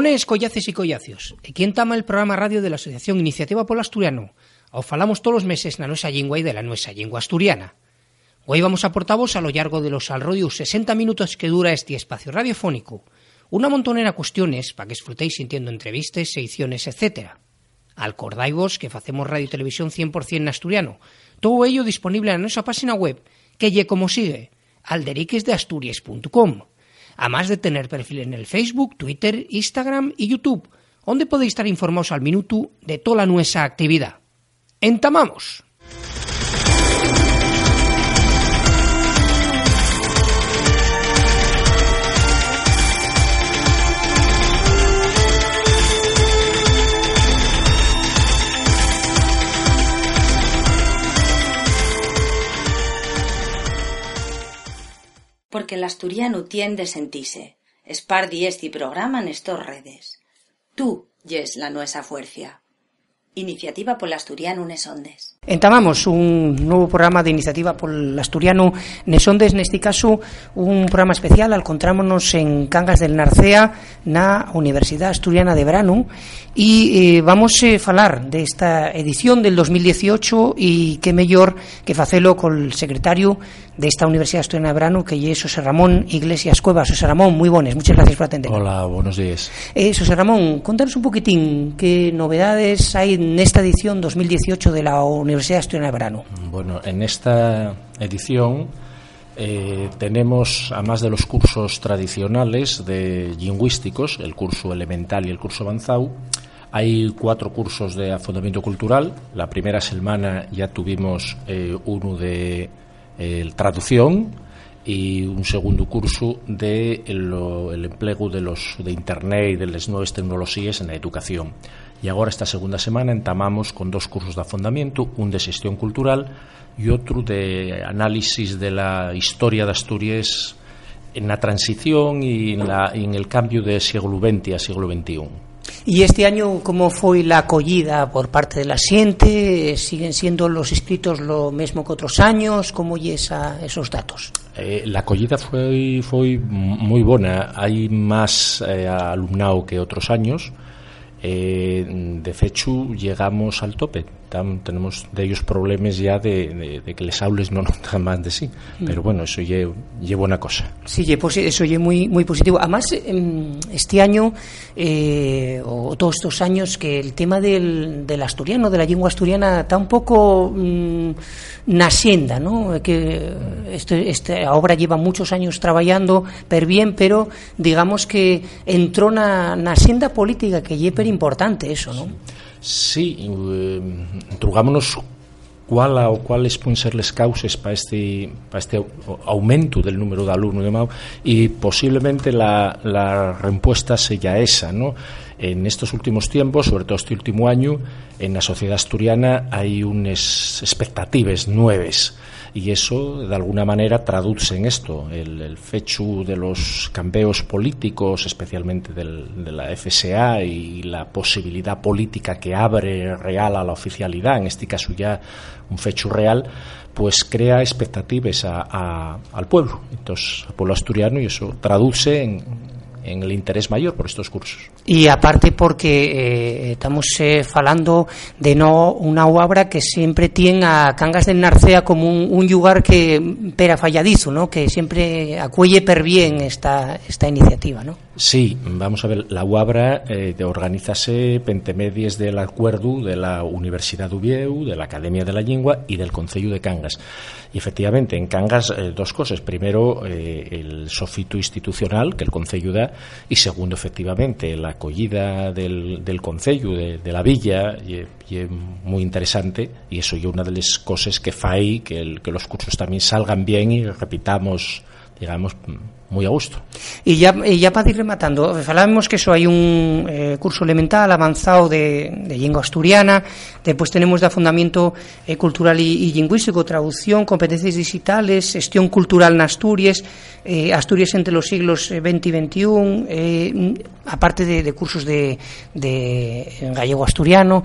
Bones, collaces y collacios. Aquí entama el programa radio de la Asociación Iniciativa Polo Asturiano. Os falamos todos los meses na nuestra lengua y de la nuestra lengua asturiana. Hoy vamos a portavoz a lo largo de los alrededor 60 minutos que dura este espacio radiofónico. Una montonera cuestiones para que disfrutéis sintiendo entrevistas, secciones, etc. Alcordaivos que facemos radio y televisión 100% en asturiano. Todo ello disponible en nuestra página web, que lle como sigue, alderiquesdeasturias.com. Además de tener perfil en el Facebook, Twitter, Instagram y YouTube, donde podéis estar informados al minuto de toda nuestra actividad. ¡Entamamos! Porque el asturiano tiende sentirse. Espardi este programa nestos redes. Tú yes la nuesa fuerza. Iniciativa por asturiano Nesondes. Entamamos un nuevo programa de iniciativa por el asturiano Nesondes, en este caso un programa especial, encontrámonos en Cangas del Narcea, na Universidad Asturiana de Verano y eh, vamos a falar de esta edición del 2018 y qué mejor que facelo con el secretario de esta Universidad Asturiana de Verano, que es José Ramón Iglesias Cuevas. José Ramón, muy buenas, muchas gracias por atender. Hola, buenos días. Eh, José Ramón, contanos un poquitín qué novedades hay en esta edición 2018 de la Universidad Asturiana de Verano. Bueno, en esta edición eh, tenemos, además de los cursos tradicionales de lingüísticos, el curso elemental y el curso avanzado, hay cuatro cursos de afondamiento cultural. La primera semana ya tuvimos eh, uno de eh, traducción y un segundo curso de el empleo de los de internet y de las nuevas tecnologías en la educación. Y ahora esta segunda semana entamamos con dos cursos de afondamiento, un de gestión cultural y otro de análisis de la historia de Asturias en la transición y en, la, en el cambio de siglo XX a siglo XXI. ¿Y este año cómo fue la acogida por parte de la xente? ¿Siguen siendo los inscritos lo mismo que otros años? ¿Cómo y esa, esos datos? Eh, la acogida foi, foi moi bona. Hai máis eh, alumnado que outros años. Eh, de fecho, llegamos al tope. Tam, tenemos de ellos problemas ya de, de, de que les aules no notan más de sí. Mm. Pero bueno, eso lle, lle buena cosa. Sí, lle, eso lle muy, muy positivo. Además, este año, eh, o todos estos años, que el tema del, del asturiano, de la lengua asturiana, está un poco mmm, nacienda, ¿no? Que este, esta obra lleva muchos años trabajando, per bien, pero digamos que entró na, na senda política que lle per importante eso, ¿no? Sí, eh, trugámonos cuál o cuáles pueden ser las causas para este, para este aumento del número de alumnos y posiblemente la, la respuesta sea esa, ¿no? En estos últimos tiempos, sobre todo este último año, en la sociedad asturiana hay unas expectativas nuevas y eso de alguna manera traduce en esto el, el fechu de los cambios políticos especialmente del, de la FSA y la posibilidad política que abre real a la oficialidad en este caso ya un fechu real pues crea expectativas a, al pueblo. Entonces al pueblo asturiano y eso traduce en, en el interés maior por estos cursos. E aparte porque eh, estamos eh, falando de no unha obra que sempre tien a Cangas del Narcea como un, un lugar que pera falladizo, ¿no? que sempre acuelle per bien esta, esta iniciativa. ¿no? Sí, vamos a ver, la UABRA eh, organizase pentemedies del acuerdo de la Universidad de Ubieu, de la Academia de la Lengua y del Concello de Cangas. Y efectivamente, en Cangas eh, dos cosas. Primero, eh, el sofito institucional que el Concello da y segundo, efectivamente, la acogida del, del Concello, de, la villa, y, y muy interesante y eso es una de las cosas que fai que los cursos también salgan bien y repitamos, digamos, muy a gusto. Y ya, y ya para ir rematando, falábamos que eso hay un eh, curso elemental avanzado de, de lengua asturiana, después tenemos de afundamiento eh, cultural y, y, lingüístico, traducción, competencias digitales, gestión cultural en Asturias, eh, Asturias entre los siglos XX y XXI, aparte de, de, cursos de, de gallego asturiano,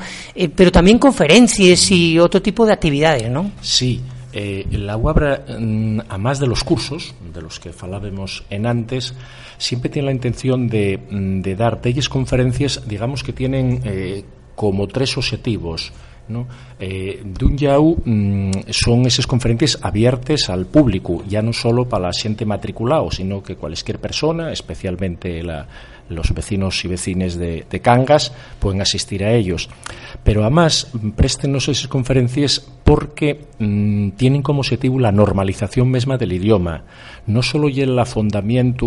pero también conferencias y otro tipo de actividades, ¿no? Sí, eh, la UABRA, mm, a más de los cursos, de los que falábamos en antes, siempre tiene la intención de, mm, de dar telles conferencias, digamos que tienen eh, como tres objetivos. ¿no? Eh, mm, son esas conferencias abiertas al público, ya no solo para la gente matriculado, sino que cualquier persona, especialmente la, los vecinos y vecines de, Cangas pueden asistir a ellos. Pero además, préstenos esas conferencias porque mmm, tienen como objetivo la normalización misma del idioma. No solo y el afondamiento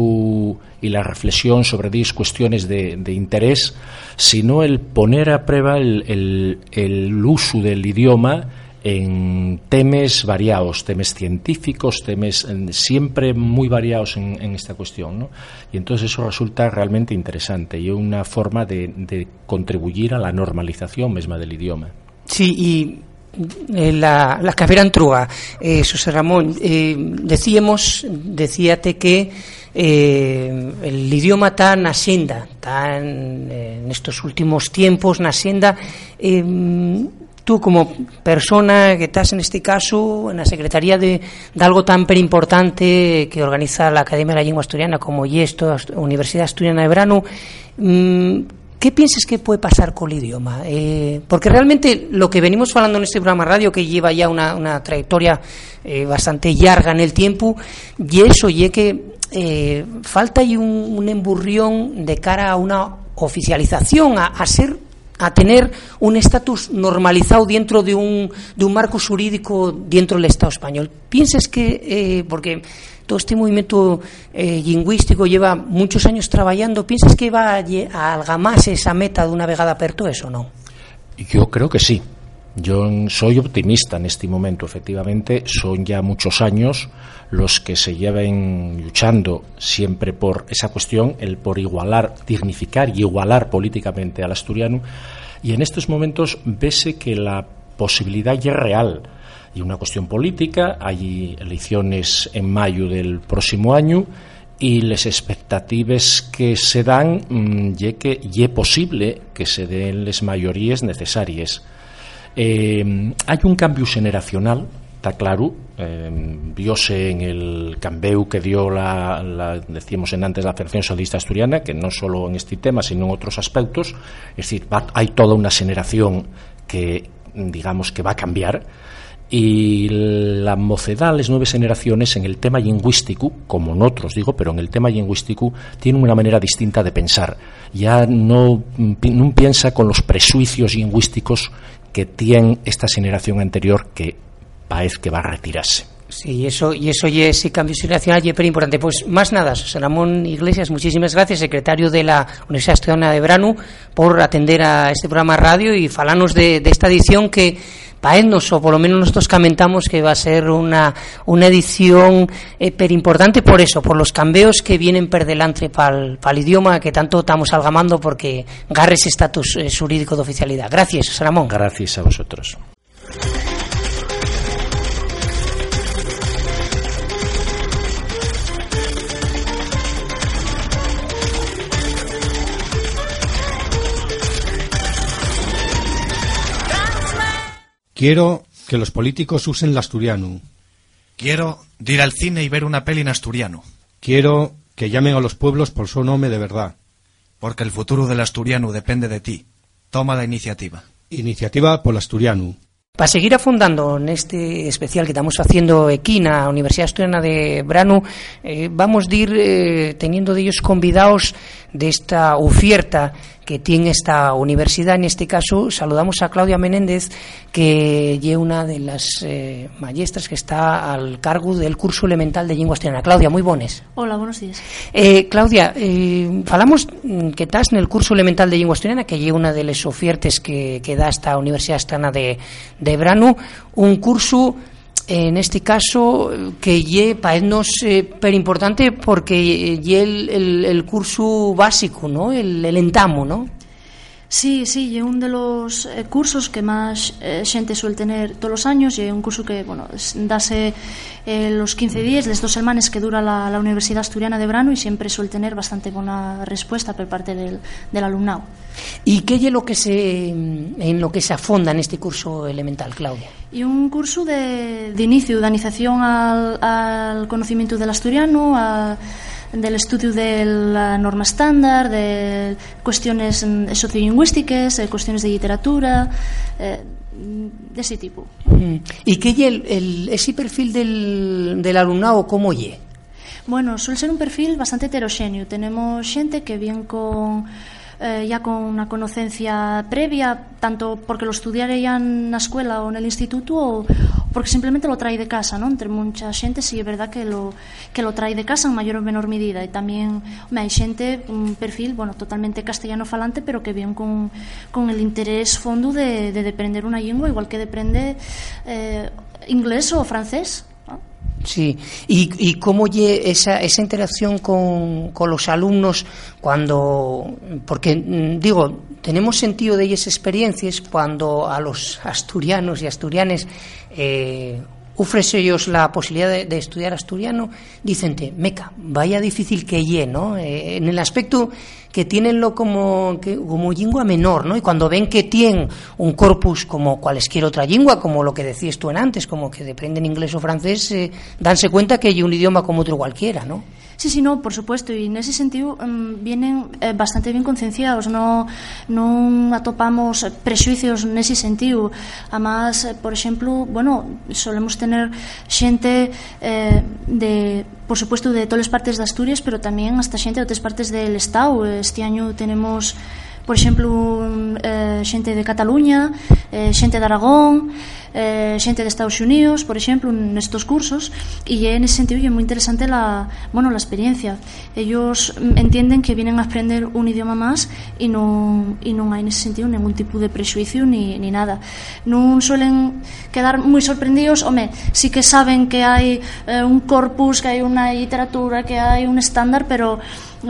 y la reflexión sobre diez cuestiones de, interés, sino el poner a prueba el uso del idioma en temes variados, temes científicos, temes siempre muy variados en, esta cuestión. ¿no? Y entonces eso resulta realmente interesante y una forma de, contribuir a la normalización misma del idioma. Sí, y eh, la, la carrera Antruga, eh, Ramón, eh, decíamos, decíate que eh, el idioma está na senda, está en, en estos últimos tiempos na senda, eh, tú como persona que estás en este caso en la Secretaría de, de algo tan per importante que organiza la Academia de la Lengua Asturiana como y esto, Universidad Asturiana de Verano, mmm, ¿qué piensas que puede pasar con el idioma? Eh, porque realmente lo que venimos hablando en este programa radio, que lleva ya una, una trayectoria eh, bastante larga en el tiempo, y eso, y es que eh, falta un, un emburrión de cara a una oficialización, a, a ser a tener un estatus normalizado dentro de un, de un marco jurídico dentro del Estado español. ¿Piensas que, eh, porque todo este movimiento eh, lingüístico lleva muchos años trabajando, ¿piensas que va a, a esa meta de una vegada aperto eso o no? Yo creo que sí. Yo soy optimista en este momento, efectivamente, son ya muchos años los que se lleven luchando siempre por esa cuestión, el por igualar, dignificar y igualar políticamente al asturiano, y en estos momentos vese que la posibilidad ya es real y una cuestión política, hay elecciones en mayo del próximo año y las expectativas que se dan mmm, ye que ye posible que se den las mayorías necesarias. Eh, un cambio generacional, está claro, eh, viose en el cambio que dio la, la, decíamos en antes, la Federación Socialista Asturiana, que no solo en este tema, sino en otros aspectos, es decir, va, hay toda una generación que, digamos, que va a cambiar, y la mocedad, las nuevas generaciones en el tema lingüístico, como en otros digo, pero en el tema lingüístico tienen una manera distinta de pensar. Ya no, no piensa con los prejuicios lingüísticos que tiene esta generación anterior que parece que va a retirarse. Sí, eso, y eso y ese cambio generacional es importante. Pues más nada, José Ramón Iglesias, muchísimas gracias, secretario de la Universidad Estudiana de Branu, por atender a este programa radio y falarnos de, de esta edición que paednos, o por lo menos nosotros comentamos que va a ser una, una edición eh, importante por eso, por los cambios que vienen per delante para el idioma que tanto estamos algamando porque garre ese estatus eh, jurídico de oficialidad. Gracias, Ramón. Gracias a vosotros. Quiero que los políticos usen el asturiano. Quiero ir al cine y ver una peli en asturiano. Quiero que llamen a los pueblos por su nombre de verdad. Porque el futuro del asturiano depende de ti. Toma la iniciativa. Iniciativa por el asturiano. Para seguir afundando en este especial que estamos haciendo aquí en la Universidad Asturiana de Branu, eh, vamos a ir eh, teniendo de ellos convidados de esta oferta que tiene esta universidad. En este caso, saludamos a Claudia Menéndez, que es una de las eh, maestras que está al cargo del curso elemental de lengua asturiana. Claudia, muy buenas. Hola, buenos días. Eh, Claudia, eh, falamos que estás en el curso elemental de lengua asturiana, que es una de las ofertas que, que da esta Universidad Asturiana de, de Branu, un curso en este caso que lle paeznos eh, per importante porque el, el curso básico, ¿no? El, el entamo, ¿no? Sí, sí, es uno de los eh, cursos que más eh, gente suele tener todos los años y es un curso que, bueno, dase eh, los 15 días, las dos semanas que dura la, la, Universidad Asturiana de Brano y siempre suele tener bastante buena respuesta por parte del, del alumnado. ¿Y qué es lo que se, en lo que se afonda en este curso elemental, Claudia? Y un curso de, de inicio, de iniciación al, al conocimiento del asturiano, a, del estudio de la norma estándar, de cuestiones sociolingüísticas, eh, cuestiones de literatura, eh, de ese tipo. ¿Y qué es el, el, ese perfil del, del alumnado, cómo es? Bueno, suele ser un perfil bastante heterogéneo. Tenemos xente que bien con eh, ya con una conocencia previa, tanto porque lo estudiara ya en la escuela o en el instituto o porque simplemente lo trae de casa, ¿no? Entre mucha xente sí é verdad que lo, que lo trae de casa en mayor ou menor medida e tamén me, hai xente un perfil, bueno, totalmente castellano falante pero que bien con, con el interés fondo de, de deprender unha lingua igual que deprende eh, inglés ou francés Sí, y, y cómo esa, esa interacción con, con los alumnos cuando, porque mm, digo, tenemos sentido de ellas experiencias cuando a los asturianos y asturianes eh, ofrece ellos la posibilidad de, estudiar asturiano, dicen, meca, vaya difícil que lle, ¿no? Eh, en el aspecto que tienenlo como, como lengua menor, ¿no? Y cuando ven que tienen un corpus como cualesquier otra lengua, como lo que decías tú en antes, como que dependen inglés o francés, eh, danse cuenta que hay un idioma como otro cualquiera, ¿no? Sí, sí, no, por suposto, e nese sentido um, vienen eh, bastante ben concienciados, non, non atopamos prexuicios nese sentido. Amás, eh, por exemplo, bueno, solemos tener xente eh, de por suposto de todas as partes de Asturias, pero tamén hasta xente de outras partes del Estado. Este año tenemos por exemplo, eh, xente de Cataluña, eh, xente de Aragón, eh, xente de Estados Unidos, por exemplo, nestos cursos, e en ese sentido é moi interesante la, bueno, la experiencia. Ellos entienden que vienen a aprender un idioma máis e non, e non hai nese sentido ningún tipo de prejuicio ni, ni nada. Non suelen quedar moi sorprendidos, home, sí que saben que hai eh, un corpus, que hai unha literatura, que hai un estándar, pero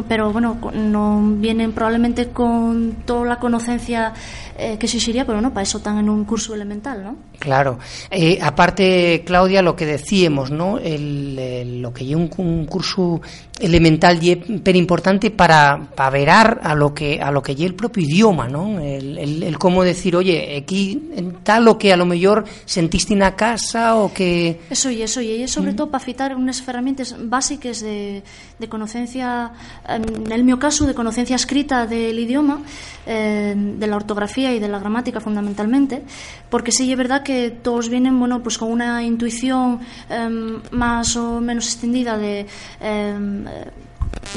pero bueno, non vienen probablemente con toda la conocencia eh, que se sería, pero no, para eso están en un curso elemental, ¿no? Claro. Eh, aparte, Claudia, lo que decíamos, ¿no? El, el, lo que lleva un, un, curso elemental es pero importante para, para verar a lo que a lo que lleva el propio idioma, ¿no? El, el, el cómo decir, oye, aquí tal o que a lo mejor sentiste en la casa o que... Eso y eso, y sobre mm. todo para citar unas herramientas básicas de, de conocencia, en el mío caso, de conocencia escrita del idioma, eh, de la ortografía y de la gramática fundamentalmente, porque sí es verdad que todos vienen bueno, pues con una intuición eh, más o menos extendida de eh,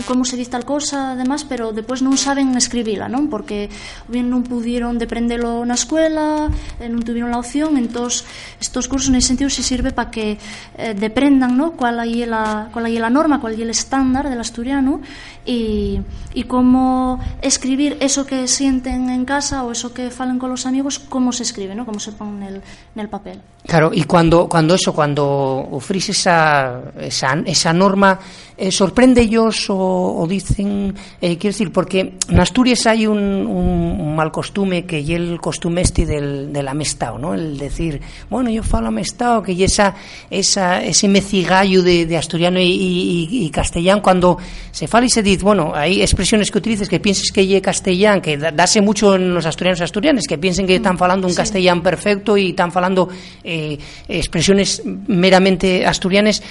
como se dice tal cosa, además, pero despois non saben escribila, non? Porque bien non pudieron deprendelo na escuela, eh, non tuvieron la opción, entonces estos cursos nesse sentido se sirve para que eh, deprendan, ¿no? Cuál aí la cuál aí la norma, cuál aí el estándar del asturiano y y cómo escribir eso que sienten en casa o eso que falen con los amigos, cómo se escribe, ¿no? Cómo se pone en el, en el papel. Claro, y cuando cuando eso, cuando ofrece esa esa, esa norma eh, sorprende ellos o o, dicen, eh, quiero decir, porque en Asturias hay un, un, mal costume que y el costume este del, del amestado, ¿no? El decir, bueno, yo falo amestado, que y esa, esa, ese mecigallo de, de asturiano y, y, y, castellano, cuando se fala y se dice, bueno, hay expresiones que utilices que pienses que ye castellano, que dase mucho en los asturianos y asturianes, que piensen que están falando un sí. castellano perfecto y están falando eh, expresiones meramente asturianes.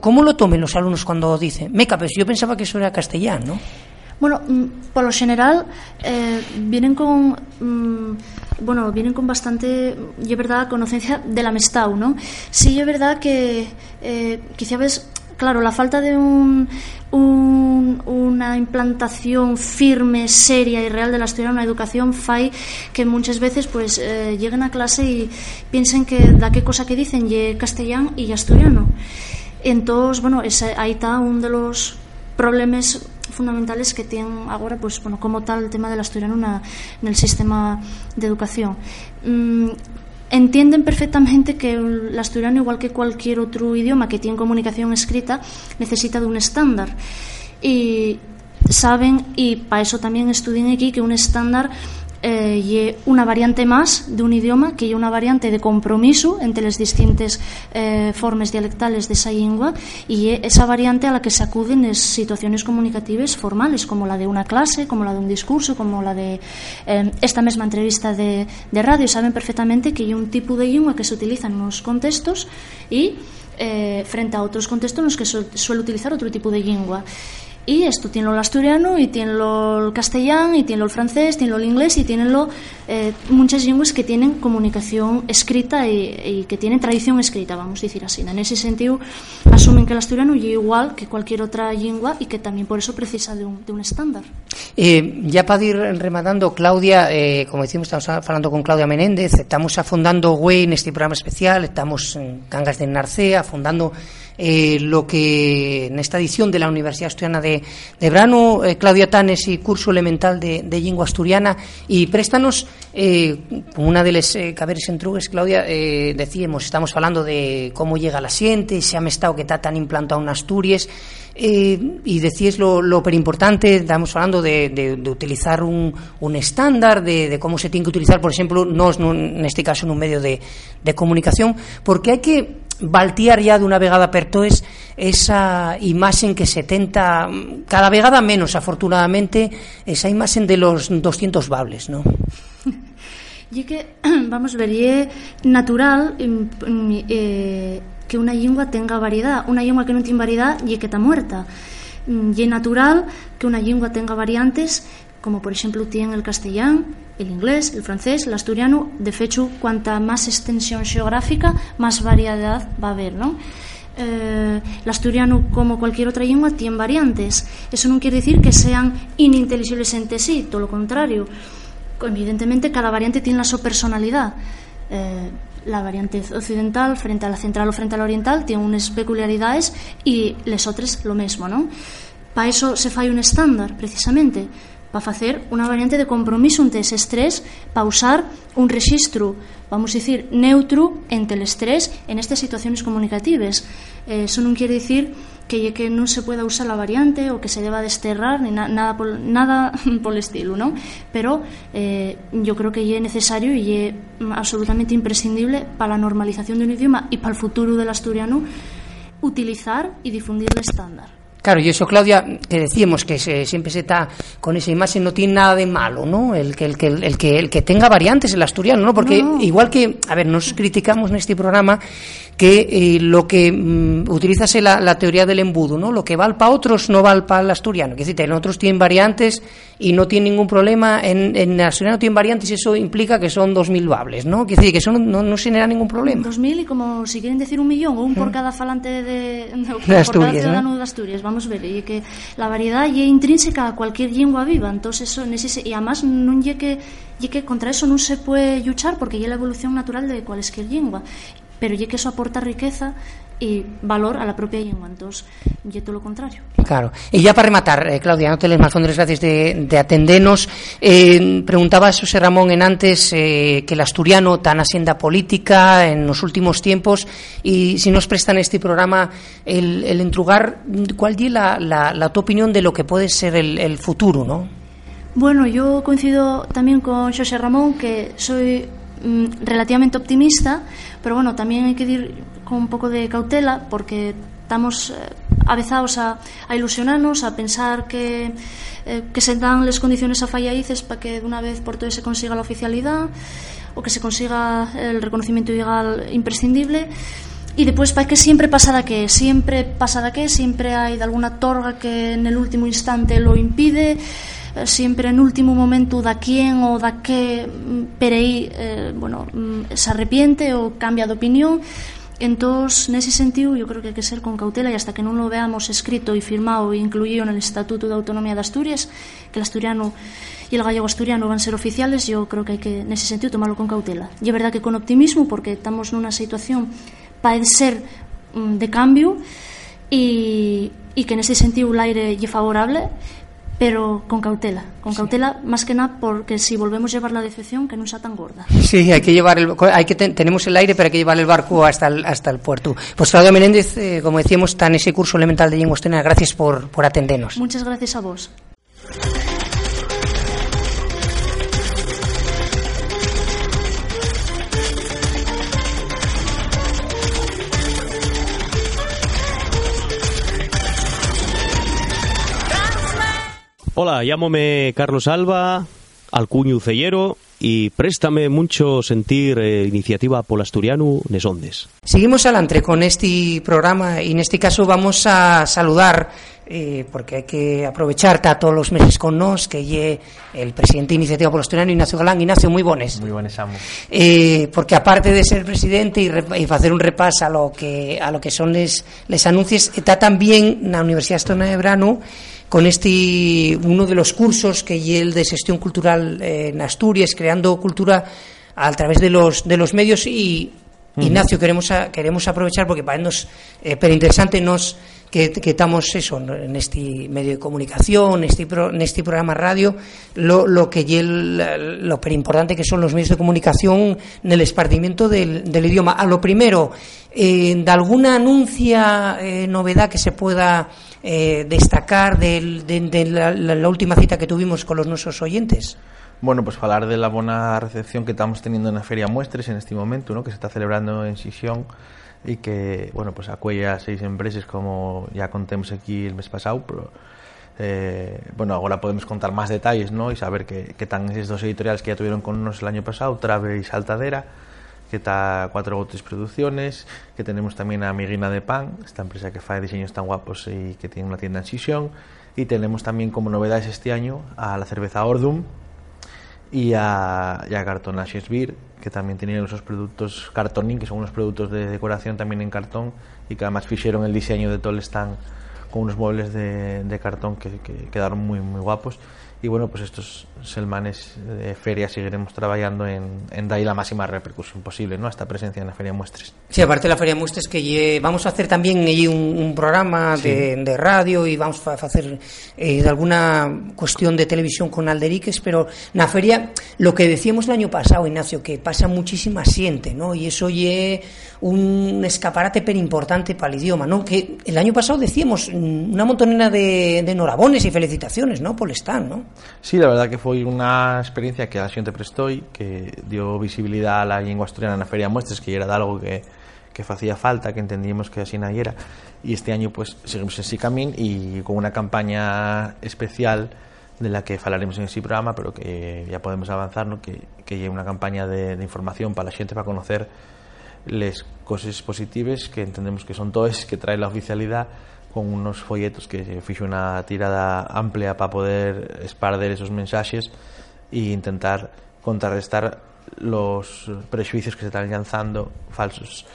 ¿Cómo lo tomen los alumnos cuando dicen, meca, pues yo pensaba que eso era castellano, ¿no? Bueno, mm, por lo general eh, vienen con mmm, bueno, vienen con bastante, y es verdad, conocencia del amestado, ¿no? Sí, es verdad que eh, quizá ves, claro, la falta de un, un, una implantación firme, seria y real de la historia una educación fai que muchas veces pues eh, lleguen a clase y piensen que da qué cosa que dicen y castellano y asturiano. Entonces, bueno, ese, ahí está uno de los problemas fundamentales que tienen agora pues, bueno, como tal el tema del asturiano na, el sistema de educación. Mm, entienden perfectamente que el asturiano, igual que cualquier otro idioma que tiene comunicación escrita, necesita de un estándar. Y saben, y para eso también estudian aquí, que un estándar eh, una variante más de un idioma que lle una variante de compromiso entre las distintas eh, formas dialectales de esa lengua y esa variante a la que se acuden en situaciones comunicativas formales como la de una clase, como la de un discurso, como la de eh, esta misma entrevista de, de radio. Saben perfectamente que hay un tipo de lengua que se utiliza en unos contextos y eh, frente a otros contextos en los que su suele utilizar otro tipo de lengua. Y esto tiene el asturiano, y tiene el castellano, y tiene el francés, tiene el inglés, y tienen eh, muchas lenguas que tienen comunicación escrita y, que tienen tradición escrita, vamos a decir así. En ese sentido, asumen que el asturiano es igual que cualquier otra lengua y que también por eso precisa de un, de un estándar. Eh, ya para ir rematando, Claudia, eh, como decimos, estamos hablando con Claudia Menéndez, estamos afondando güey en este programa especial, estamos en Cangas de Narcea, afondando eh, lo que en esta edición de la Universidad Asturiana de, de Brano, eh, Claudia Tanes y curso elemental de, de asturiana. Y préstanos eh, una de las eh, caberes entrugues, Claudia, eh, decíamos, estamos hablando de cómo llega la siente, se ha estado que está tan implantado en Asturias. Eh, y decías lo, lo importante, estamos hablando de, de, utilizar un, un estándar, de, de, cómo se tiene que utilizar, por ejemplo, no en este caso en un medio de, de comunicación, porque hay que baltear ya de una vegada per toes esa imagen que se tenta cada vegada menos afortunadamente esa imagen de los 200 bables ¿no? y que vamos a ver y es natural eh, que una lengua tenga variedad una lengua que no tiene variedad y que está muerta y es natural que una lengua tenga variantes como por ejemplo tiene el castellán, el inglés, el francés, el asturiano. De hecho, cuanta más extensión geográfica, más variedad va a haber, ¿no? Eh, el asturiano, como cualquier otra lengua, tiene variantes. Eso no quiere decir que sean ininteligibles entre sí, todo lo contrario. Evidentemente, cada variante tiene la su personalidad. Eh, la variante occidental frente a la central o frente a la oriental tiene unas peculiaridades y les otras lo mismo, ¿no? Para eso se falla un estándar, precisamente para facer unha variante de compromiso entre ese estrés para usar un registro vamos a decir, neutro entre el estrés en estas situaciones comunicativas. Eh, eso non quiere decir que que non se pueda usar la variante o que se deba desterrar ni na, nada por, nada por el estilo, ¿no? Pero eh, yo creo que é necesario y é absolutamente imprescindible para la normalización de un idioma y para el futuro del asturiano utilizar y difundir el estándar. Claro, y eso, Claudia, que decíamos que se, siempre se está con esa imagen, no tiene nada de malo, ¿no? El que, el que, el que, el que tenga variantes el asturiano, ¿no? Porque no. igual que, a ver, nos criticamos en este programa que eh, lo que mm, utilizas la, la, teoría del embudo, ¿no? Lo que vale para otros no vale para el asturiano. Que decir, en otros tienen variantes y no tienen ningún problema. En, en el asturiano tienen variantes y eso implica que son 2.000 bables, ¿no? Que decir, que eso no, no, genera ningún problema. 2.000 y como si quieren decir un millón o un por cada falante de, de, de, de Asturias, por cada ciudadano ¿no? de Asturias. Vamos a ver, y que la variedad é intrínseca a cualquier lengua viva, entonces eso nese, e además non lle que, lle que contra eso non se puede luchar porque é a evolución natural de cualesquier lengua pero lle que eso aporta riqueza y valor a la propia lengua. Entonces, y todo lo contrario. Claro. Y ya para rematar, eh, Claudia, no te les más fondos gracias de, de atendernos. Eh, preguntaba José Ramón en antes eh, que el asturiano tan hacienda política en los últimos tiempos y si nos prestan este programa el, el entrugar, ¿cuál es la, la, la, tu opinión de lo que puede ser el, el futuro, no? Bueno, yo coincido también con José Ramón que soy mm, relativamente optimista, pero bueno, también hay que ir con un pouco de cautela porque estamos eh, avezados a, ilusionarnos, a pensar que, eh, que se dan las condiciones a fallaices para que de una vez por todas se consiga la oficialidad o que se consiga el reconocimiento legal imprescindible. Y después para que siempre pasada que siempre pasada que siempre hay de alguna torga que en el último instante lo impide eh, siempre en último momento da quién o da qué mm, perei eh, bueno, mm, se arrepiente o cambia de opinión Entón, nese sentido, yo creo que hai que ser con cautela e hasta que non lo veamos escrito e firmado e incluído en el Estatuto de Autonomía de Asturias, que el asturiano e el gallego asturiano van ser oficiales, yo creo que hai que, nese sentido, tomarlo con cautela. E é verdad que con optimismo, porque estamos nunha situación para ser mm, de cambio e, e que nese sentido o aire lle favorable, pero con cautela, con cautela sí. más que nada porque si volvemos a llevar la decepción que no sea tan gorda. Sí, hay que llevar el, hay que ten, tenemos el aire pero hay que llevar el barco hasta el, hasta el puerto. Pues Claudia Menéndez, eh, como decíamos, está en ese curso elemental de lengua. Gracias por, por atendernos. Muchas gracias a vos. Hola, llámome Carlos Alba, Alcuño Cellero y préstame mucho sentir eh, iniciativa por asturiano Nesondes. Seguimos adelante con este programa y en este caso vamos a saludar eh, porque hay que aprovechar a todos los meses con nos que lle el presidente de Iniciativa por Asturiano Ignacio Galán. Ignacio, muy bones muy buenos amo. Eh, porque aparte de ser presidente y, y hacer un repaso a lo que a lo que son les, les anuncios está también la Universidad Estona de Brano con este uno de los cursos que lle el de gestión cultural en Asturias creando cultura a través de los de los medios y Ignacio queremos a, queremos aprovechar porque para nos eh, pero interesante nos que, estamos eso en este medio de comunicación, en este, pro, en este programa radio, lo, lo que el, lo pero importante que son los medios de comunicación en el esparcimiento del, del idioma. A lo primero, eh, de alguna anuncia eh, novedad que se pueda eh, destacar de, de la, la, la última cita que tuvimos con los nuestros oyentes. Bueno, pues falar de la buena recepción que estamos teniendo na Feria Muestres en este momento, ¿no? que se está celebrando en Xixón e que, bueno, pues acuella seis empresas como ya contemos aquí el mes pasado, pero eh, bueno, agora podemos contar máis detalles, ¿no? E saber que, que tan esos dos editoriales que ya tuvieron con nos el año pasado, Trave y Saltadera, que está Cuatro Gotes Producciones, que tenemos también a Amiguina de Pan, esta empresa que fae diseños tan guapos y que tiene una tienda en Xixón, y tenemos también como novedades este año a la cerveza Ordum, e a, e a Cartona Shakespeare que tamén tenían os seus produtos cartonín que son unos produtos de decoración tamén en cartón e que además fixeron el diseño de Tolestán con unos muebles de, de cartón que, que quedaron moi moi guapos. Y bueno, pues estos selmanes de feria seguiremos trabajando en, en dar la máxima repercusión posible, ¿no? Esta presencia en la Feria Muestres. Sí, aparte de la Feria Muestres, que lle, vamos a hacer también allí un, un programa sí. de, de, radio y vamos a hacer eh, de alguna cuestión de televisión con Alderiques, pero en la feria, lo que decíamos el año pasado, Ignacio, que pasa muchísima siente, ¿no? Y eso lle un escaparate pero importante para el idioma, ¿no? Que el año pasado decíamos una montonera de, de enhorabones y felicitaciones, ¿no? Por el stand, ¿no? Sí, la verdad que foi unha experiencia que a xente prestou que dio visibilidade á lingua asturiana na Feria Muestres que era de algo que, que facía falta, que entendíamos que así na era e este año pues seguimos en sí camín e con unha campaña especial de la que falaremos en ese programa pero que ya podemos avanzar ¿no? que, que é unha campaña de, de información para a xente para conocer les cosas positivas que entendemos que son todas que trae la oficialidade con unos folletos que fixo unha tirada amplia para poder esparder esos mensaxes e intentar contrarrestar los prejuicios que se están lanzando falsos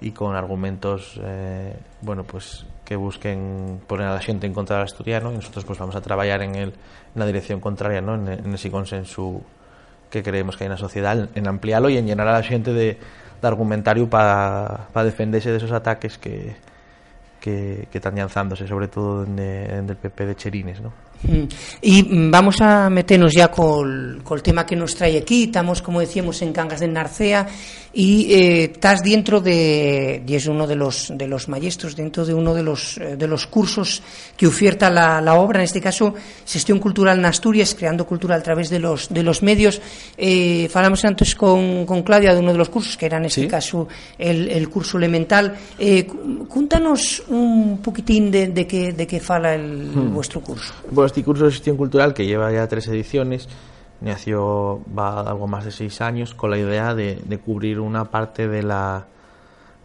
y con argumentos eh, bueno pues que busquen poner a la xente en contra del asturiano y nosotros pues vamos a traballar en, el, en la dirección contraria ¿no? en, en ese consenso que creemos que hai na sociedade en ampliarlo y en llenar a la xente de, de argumentario para pa defenderse de esos ataques que, que, están lanzándose, sobre todo en, en el PP de Cherines, ¿no? Mm. Y vamos a meternos ya con, con, el tema que nos trae aquí. Estamos, como decíamos, en Cangas del Narcea y eh, estás dentro de, y es uno de los, de los maestros, dentro de uno de los, eh, de los cursos que oferta la, la, obra, en este caso, Gestión Cultural en Asturias, creando cultura a través de los, de los medios. Eh, falamos antes con, con Claudia de uno de los cursos, que era en este ¿Sí? caso el, el curso elemental. Eh, cuéntanos un poquitín de, de, qué, de qué fala el, hmm. vuestro curso. Pues este curso de gestión cultural que lleva ya tres ediciones nació va algo más de seis años con la idea de, de cubrir una parte de la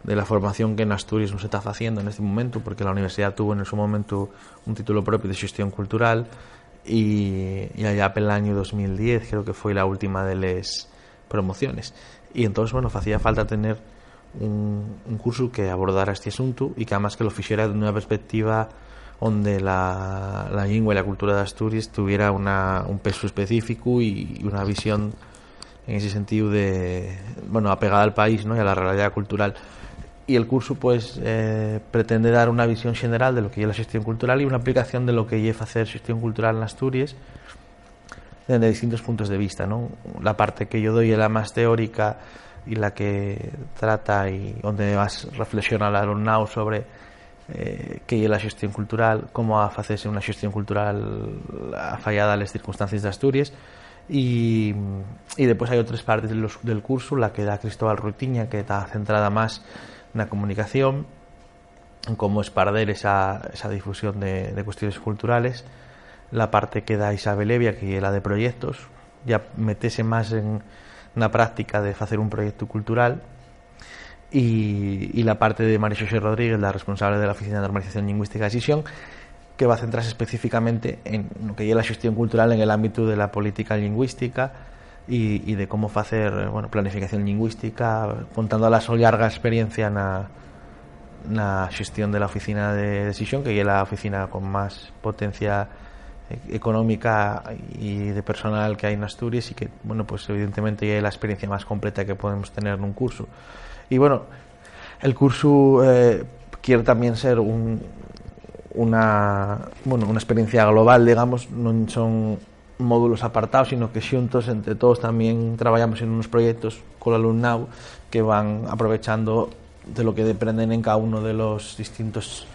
de la formación que en Asturias no se está haciendo en este momento porque la universidad tuvo en su momento un título propio de gestión cultural y, y allá el año 2010 creo que fue la última de las promociones. Y entonces bueno hacía falta tener un, un curso que abordara este asunto y que además que lo hiciera de una perspectiva donde la, la lengua y la cultura de Asturias tuviera una, un peso específico y, y, una visión en ese sentido de, bueno, apegada al país ¿no? y a la realidad cultural. Y el curso pues eh, pretende dar una visión general de lo que es la gestión cultural y una aplicación de lo que es hacer gestión cultural en Asturias desde distintos puntos de vista. ¿no? La parte que yo doy es la más teórica y la que trata y donde más reflexiona el alumnado sobre eh, que é a xestión cultural, como a facerse unha xestión cultural afallada ás circunstancias de Asturias. E depois hai outras partes del, del curso, la que dá Cristóbal Ruitiña que está centrada máis na comunicación como esparder esa, esa difusión de, de cuestiones culturales. La parte que da Isabel Evia, que é la de proyectos, ya metese máis en na práctica de facer un proyecto cultural y, y la parte de María Xosé Rodríguez, la responsable de la Oficina de Normalización Lingüística de Sisión, que va a centrarse específicamente en lo que é la xestión cultural en el ámbito de la política lingüística y, de cómo facer bueno, planificación lingüística, contando a la súa larga experiencia na, na xestión de la oficina de decisión, que é a oficina con máis potencia económica y de personal que hay en Asturias y que, bueno, pues evidentemente es la experiencia más completa que podemos tener en un curso. Y bueno, el curso eh, quiere también ser un, una, bueno, una experiencia global, digamos, no son módulos apartados, sino que xuntos entre todos también trabajamos en unos proyectos con el alumnado que van aprovechando de lo que dependen en cada uno de los distintos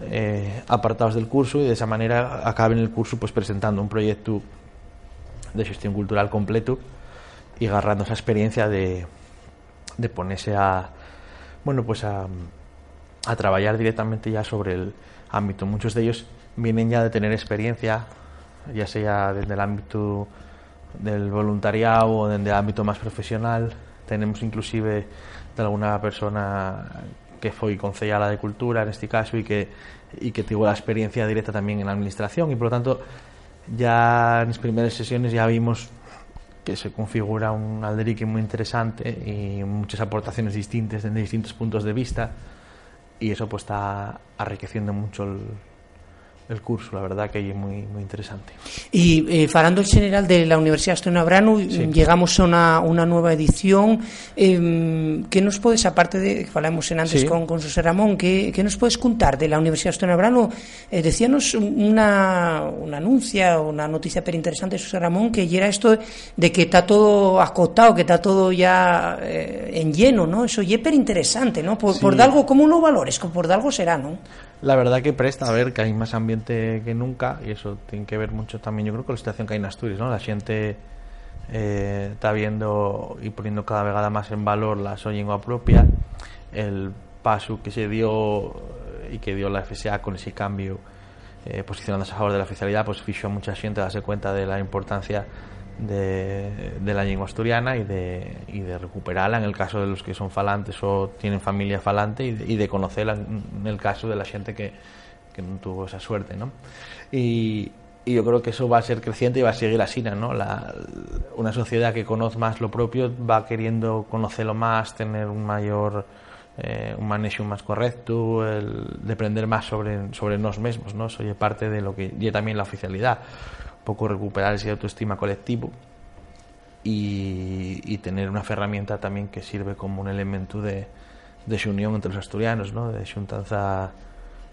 eh, apartados del curso y de esa manera acaben el curso pues presentando un proyecto de gestión cultural completo y agarrando esa experiencia de, de ponerse a bueno pues a, a trabajar directamente ya sobre el ámbito. Muchos de ellos vienen ya de tener experiencia ya sea desde el ámbito del voluntariado o desde el ámbito más profesional. Tenemos inclusive de alguna persona que foi concejala de Cultura en este caso y que, y que tuvo la experiencia directa también en la administración. Y por lo tanto ya en las primeras sesiones ya vimos que se configura un alderique muy interesante y muchas aportaciones distintas desde distintos puntos de vista y eso pues está enriqueciendo mucho el, el curso, la verdad que es muy, muy interesante. Y eh, falando en general de la Universidad Asturiana Brano, sí. llegamos a una, una nueva edición. Eh, ¿Qué nos puedes, aparte de que falamos en antes sí. con, con José Ramón, ¿qué, ¿qué, nos puedes contar de la Universidad Asturiana Brano? Eh, decíanos una, una anuncia, una noticia pero interesante, José Ramón, que era esto de que está todo acotado, que está todo ya eh, en lleno, ¿no? Eso es pero interesante, ¿no? Por, sí. por algo, ¿cómo lo valores? Por algo será, ¿no? La verdad que presta a ver que hay más ambiente que nunca y eso tiene que ver mucho también, yo creo, con la situación que hay en Asturias, ¿no? La gente eh, está viendo y poniendo cada vegada más en valor la su lengua propia, el paso que se dio y que dio la FSA con ese cambio eh, posicionándose a favor de la oficialidad, pues fichó a mucha gente a darse cuenta de la importancia de, de, la lengua asturiana y de, y de recuperarla en el caso de los que son falantes o tienen familia falante y de, y de conocerla en el caso de la gente que, que no tuvo esa suerte, ¿no? Y, y, yo creo que eso va a ser creciente y va a seguir así, ¿no? La, una sociedad que conoce más lo propio va queriendo conocerlo más, tener un mayor eh, un manejo más correcto, el depender más sobre, sobre nos mismos, ¿no? Soy parte de lo que y también la oficialidad poco recuperar ese autoestima colectivo y, y, tener una herramienta también que sirve como un elemento de, de unión entre los asturianos, ¿no? de xuntanza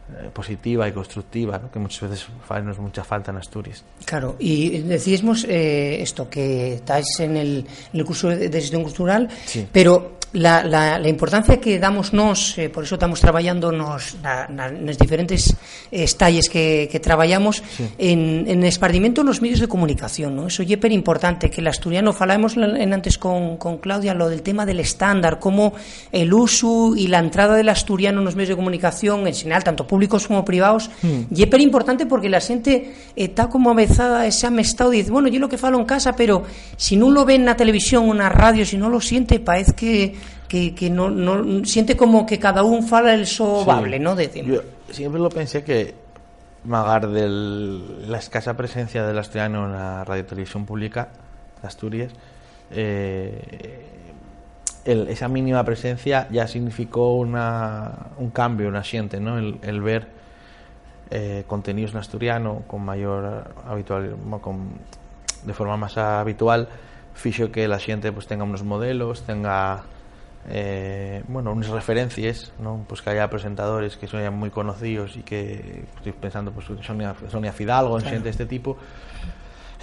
eh, positiva y constructiva, ¿no? que muchas veces nos mucha falta en Asturias. Claro, y decíamos eh, esto, que estáis en el, en el curso de, de gestión cultural, sí. pero la, la, la, importancia que damos nos, eh, por eso estamos traballando nos, na, na, nas diferentes estalles que, que traballamos sí. en, en espardimento nos medios de comunicación, ¿no? Eso é per importante que el asturiano falamos en antes con, con Claudia lo del tema del estándar, como el uso y la entrada del asturiano nos medios de comunicación en general, tanto públicos como privados, mm. é per importante porque la xente está como avezada ese amestado e dice, bueno, yo lo que falo en casa, pero si non lo ven na televisión ou na radio, si non lo siente, parece que que, que no, no, siente como que cada un fala el sobable, sí. ¿no? Yo siempre lo pensé que magar de la escasa presencia del asturiano en la radio televisión pública de Asturias eh, el, esa mínima presencia ya significó una, un cambio, una siente, ¿no? El, el ver eh, contenidos en asturiano con mayor habitual, con, de forma más habitual, fijo que la gente pues tenga unos modelos, tenga eh, bueno, unas referencias, ¿no? pues que haya presentadores que son muy conocidos y que estoy pensando pues Sonia, Sonia Fidalgo, claro. gente de este tipo,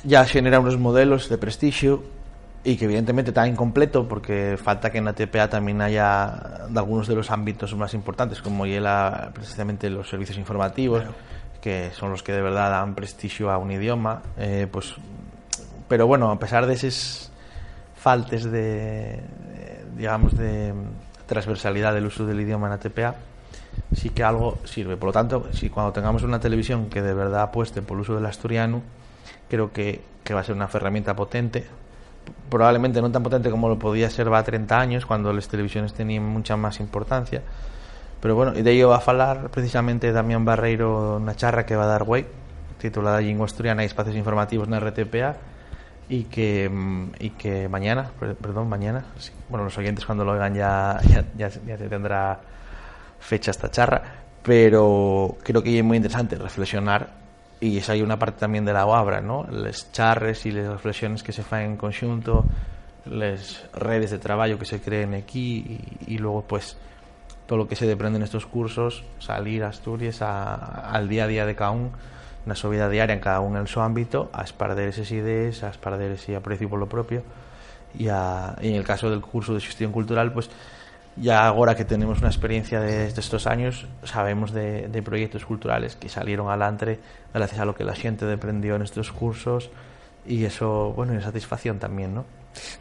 ya genera unos modelos de prestigio y que evidentemente está incompleto porque falta que en la TPA también haya de algunos de los ámbitos más importantes como la, precisamente los servicios informativos claro. que son los que de verdad dan prestigio a un idioma eh, pues pero bueno a pesar de esas faltes de digamos de transversalidad del uso del idioma en la TPA sí que algo sirve. Por lo tanto, si cuando tengamos una televisión que de verdad apueste por el uso del asturiano, creo que, que va a ser una herramienta potente. Probablemente no tan potente como lo podía ser va a 30 años, cuando las televisiones tenían mucha más importancia. Pero bueno, de ello va a hablar precisamente Damián Barreiro una charra que va a dar way, titulada Lingua Asturiana y Espacios Informativos en RTPA, y que, mm, y que mañana, perdón, mañana, bueno, los oyentes cuando lo oigan ya, ya, ya, tendrá fecha esta charra, pero creo que es muy interesante reflexionar y esa hay una parte también de la obra, ¿no? Las charres y las reflexiones que se fan en conjunto, las redes de trabajo que se creen aquí y, y luego pues todo lo que se deprende en estos cursos, salir a Asturias a, al día a día de cada na súa diaria en cada uno en su ámbito, a esparder esas ideas, a esparder ese aprecio por lo propio y, a, y en el caso del curso de gestión cultural, pues ya ahora que tenemos una experiencia de, estos años, sabemos de, de, proyectos culturales que salieron adelante gracias a lo que la gente aprendió en estos cursos y eso, bueno, es satisfacción también, ¿no?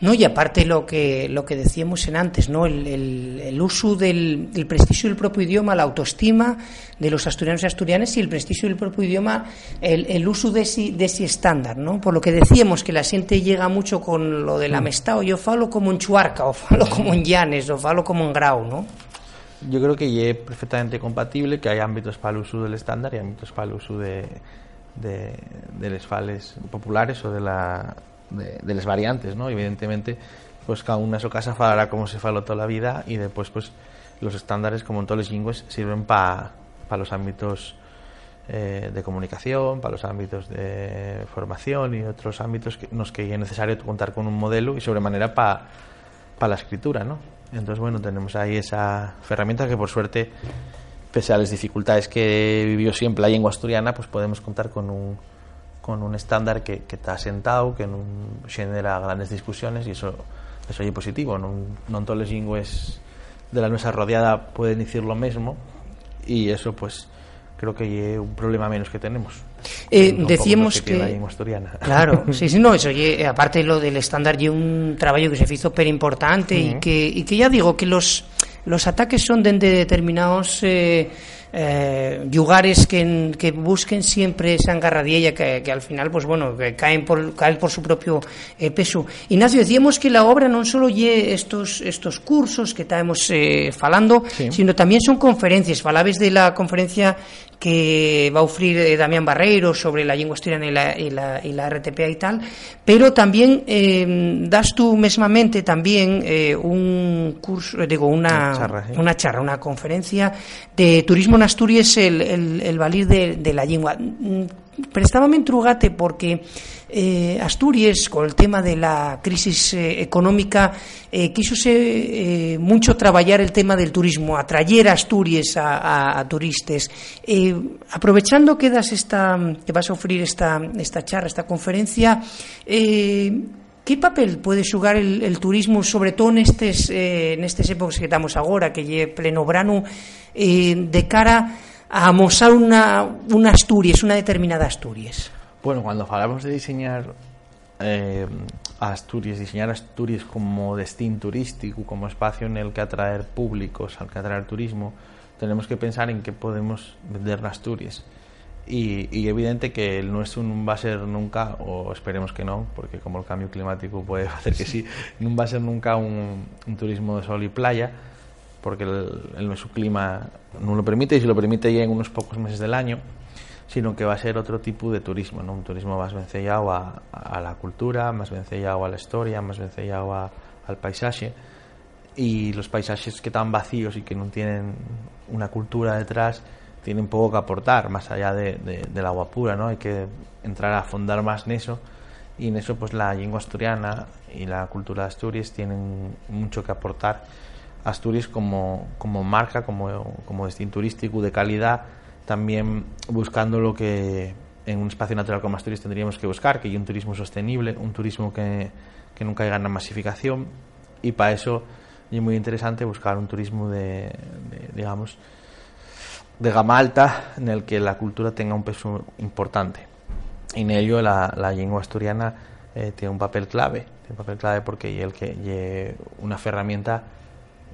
No, y aparte lo que, lo que decíamos en antes, ¿no? El, el, el uso del el prestigio del propio idioma, la autoestima de los asturianos y asturianas y el prestigio del propio idioma, el, el uso de ese, de ese estándar, ¿no? Por lo que decíamos que la gente llega mucho con lo de la amistad, o yo falo como en Chuarca, o falo como en Llanes, o falo como en Grau, ¿no? Yo creo que es perfectamente compatible que hay ámbitos para el uso del estándar y ámbitos para el uso de, de, de les fales populares o de la de, de las variantes, ¿no? Evidentemente, pues cada una su casa falará como se faló toda la vida y después, pues, los estándares, como en todos los lingües, sirven para pa los ámbitos eh, de comunicación, para los ámbitos de formación y otros ámbitos que, en los que es necesario contar con un modelo y sobremanera para pa la escritura, ¿no? Entonces, bueno, tenemos ahí esa herramienta que por suerte, pese a las dificultades que vivió siempre la lengua asturiana, pues podemos contar con un, con un estándar que, que está sentado, que non genera grandes discusiones y eso, eso es positivo. Non, non todos los lingües de la nuestra rodeada pueden decir lo mismo y eso pues creo que es un problema menos que tenemos. Eh, decíamos que, que claro, sí, sí, no, eso ye, aparte lo del estándar y un trabajo que se hizo pero importante uh -huh. y que y que ya digo que los los ataques son de determinados eh, eh, lugares que, que, busquen siempre esa engarradilla que, que, al final, pues bueno, que caen por, caen por su propio eh, peso. Ignacio, decíamos que la obra no solo lle estos, estos cursos que estamos eh, falando, sí. sino también son conferencias. Falabes de la conferencia que va a ofrecer eh, Damián Barreiro sobre la lengua asturiana y la, y la, y la RTPA y tal, pero también eh, das tú mesmamente también eh, un curso, digo, una, una charra, una, charra, una conferencia de turismo en Asturias, el, el, el valir de, de la lengua. Prestábame entrugate porque eh, Asturias, con el tema de la crisis eh, económica, eh, quiso eh, mucho trabajar el tema del turismo, atraer a Asturias a, turistas. Aprovechando que das esta, que vas a ofrecer esta, esta charla, esta conferencia, ¿Qué papel puede jugar el, turismo, sobre todo en estas eh, en estas épocas que estamos ahora, que lle pleno verano, eh, de cara a amosar una, una Asturias, una determinada Asturias? Bueno, cuando hablamos de diseñar eh, Asturias, diseñar Asturias como destino turístico, como espacio en el que atraer públicos, al que atraer turismo, tenemos que pensar en qué podemos vender en Asturias. Y, y, evidente que el nuestro no va a ser nunca, o esperemos que no, porque como el cambio climático puede hacer que sí, no va a ser nunca un, un turismo de sol y playa, porque el, el, nuestro clima no lo permite y si lo permite ya en unos pocos meses del año, sino que va a ser otro tipo de turismo, ¿no? un turismo más vencellado a, la cultura, más vencellado a la historia, más vencellado a, al paisaje. Y los paisajes que están vacíos y que no tienen una cultura detrás, tienen poco que aportar más allá de, de, agua pura, ¿no? Hay que entrar a fondar más en eso y en eso pues la lengua asturiana y la cultura de Asturias tienen mucho que aportar. Asturias como, como marca, como, como destino turístico de calidad, también buscando lo que en un espacio natural como Asturias tendríamos que buscar, que hay un turismo sostenible, un turismo que, que nunca haya una masificación y para eso es muy interesante buscar un turismo de, de digamos, de gama alta en el que la cultura tenga un peso importante. Y en ello la, lengua asturiana eh, tiene un papel clave, un papel clave porque es que una herramienta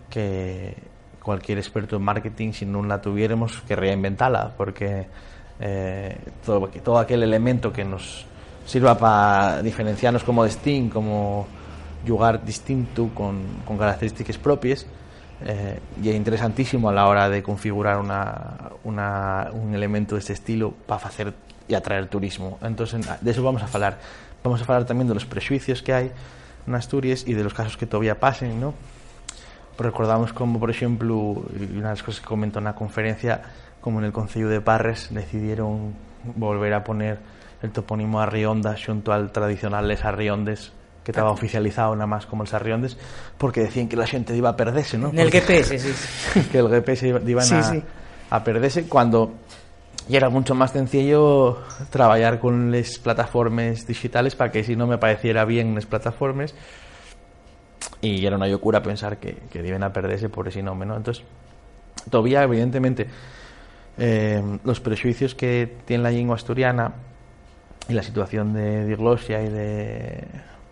que cualquier experto en marketing, si non la tuviéramos, que reinventala, porque eh, todo, aquel elemento que nos sirva para diferenciarnos como Steam, como jugar distinto con, con características propias, eh, y es interesantísimo a la hora de configurar una, un elemento de este estilo para hacer y atraer turismo. Entonces, de eso vamos a hablar. Vamos a hablar también de los prejuicios que hay en Asturias y de los casos que todavía pasen, ¿no? Recordamos como, por ejemplo, una de las cosas que comentó en la conferencia, como en el Concello de Parres decidieron volver a poner el topónimo Arrionda junto al tradicional Les Arriondes que estaba oficializado nada más como el Sarriondes, porque decían que la gente iba a perderse, ¿no? En el GPS, sí. que el GPS iba, iban Sí, a, sí. a perderse cuando y era mucho más sencillo trabajar con las plataformas digitales para que si no me pareciera bien las plataformas y era una locura pensar que, que iban a perderse por ese nombre, ¿no? Entonces, todavía, evidentemente, eh, los prejuicios que tiene la lengua asturiana y la situación de diglosia y de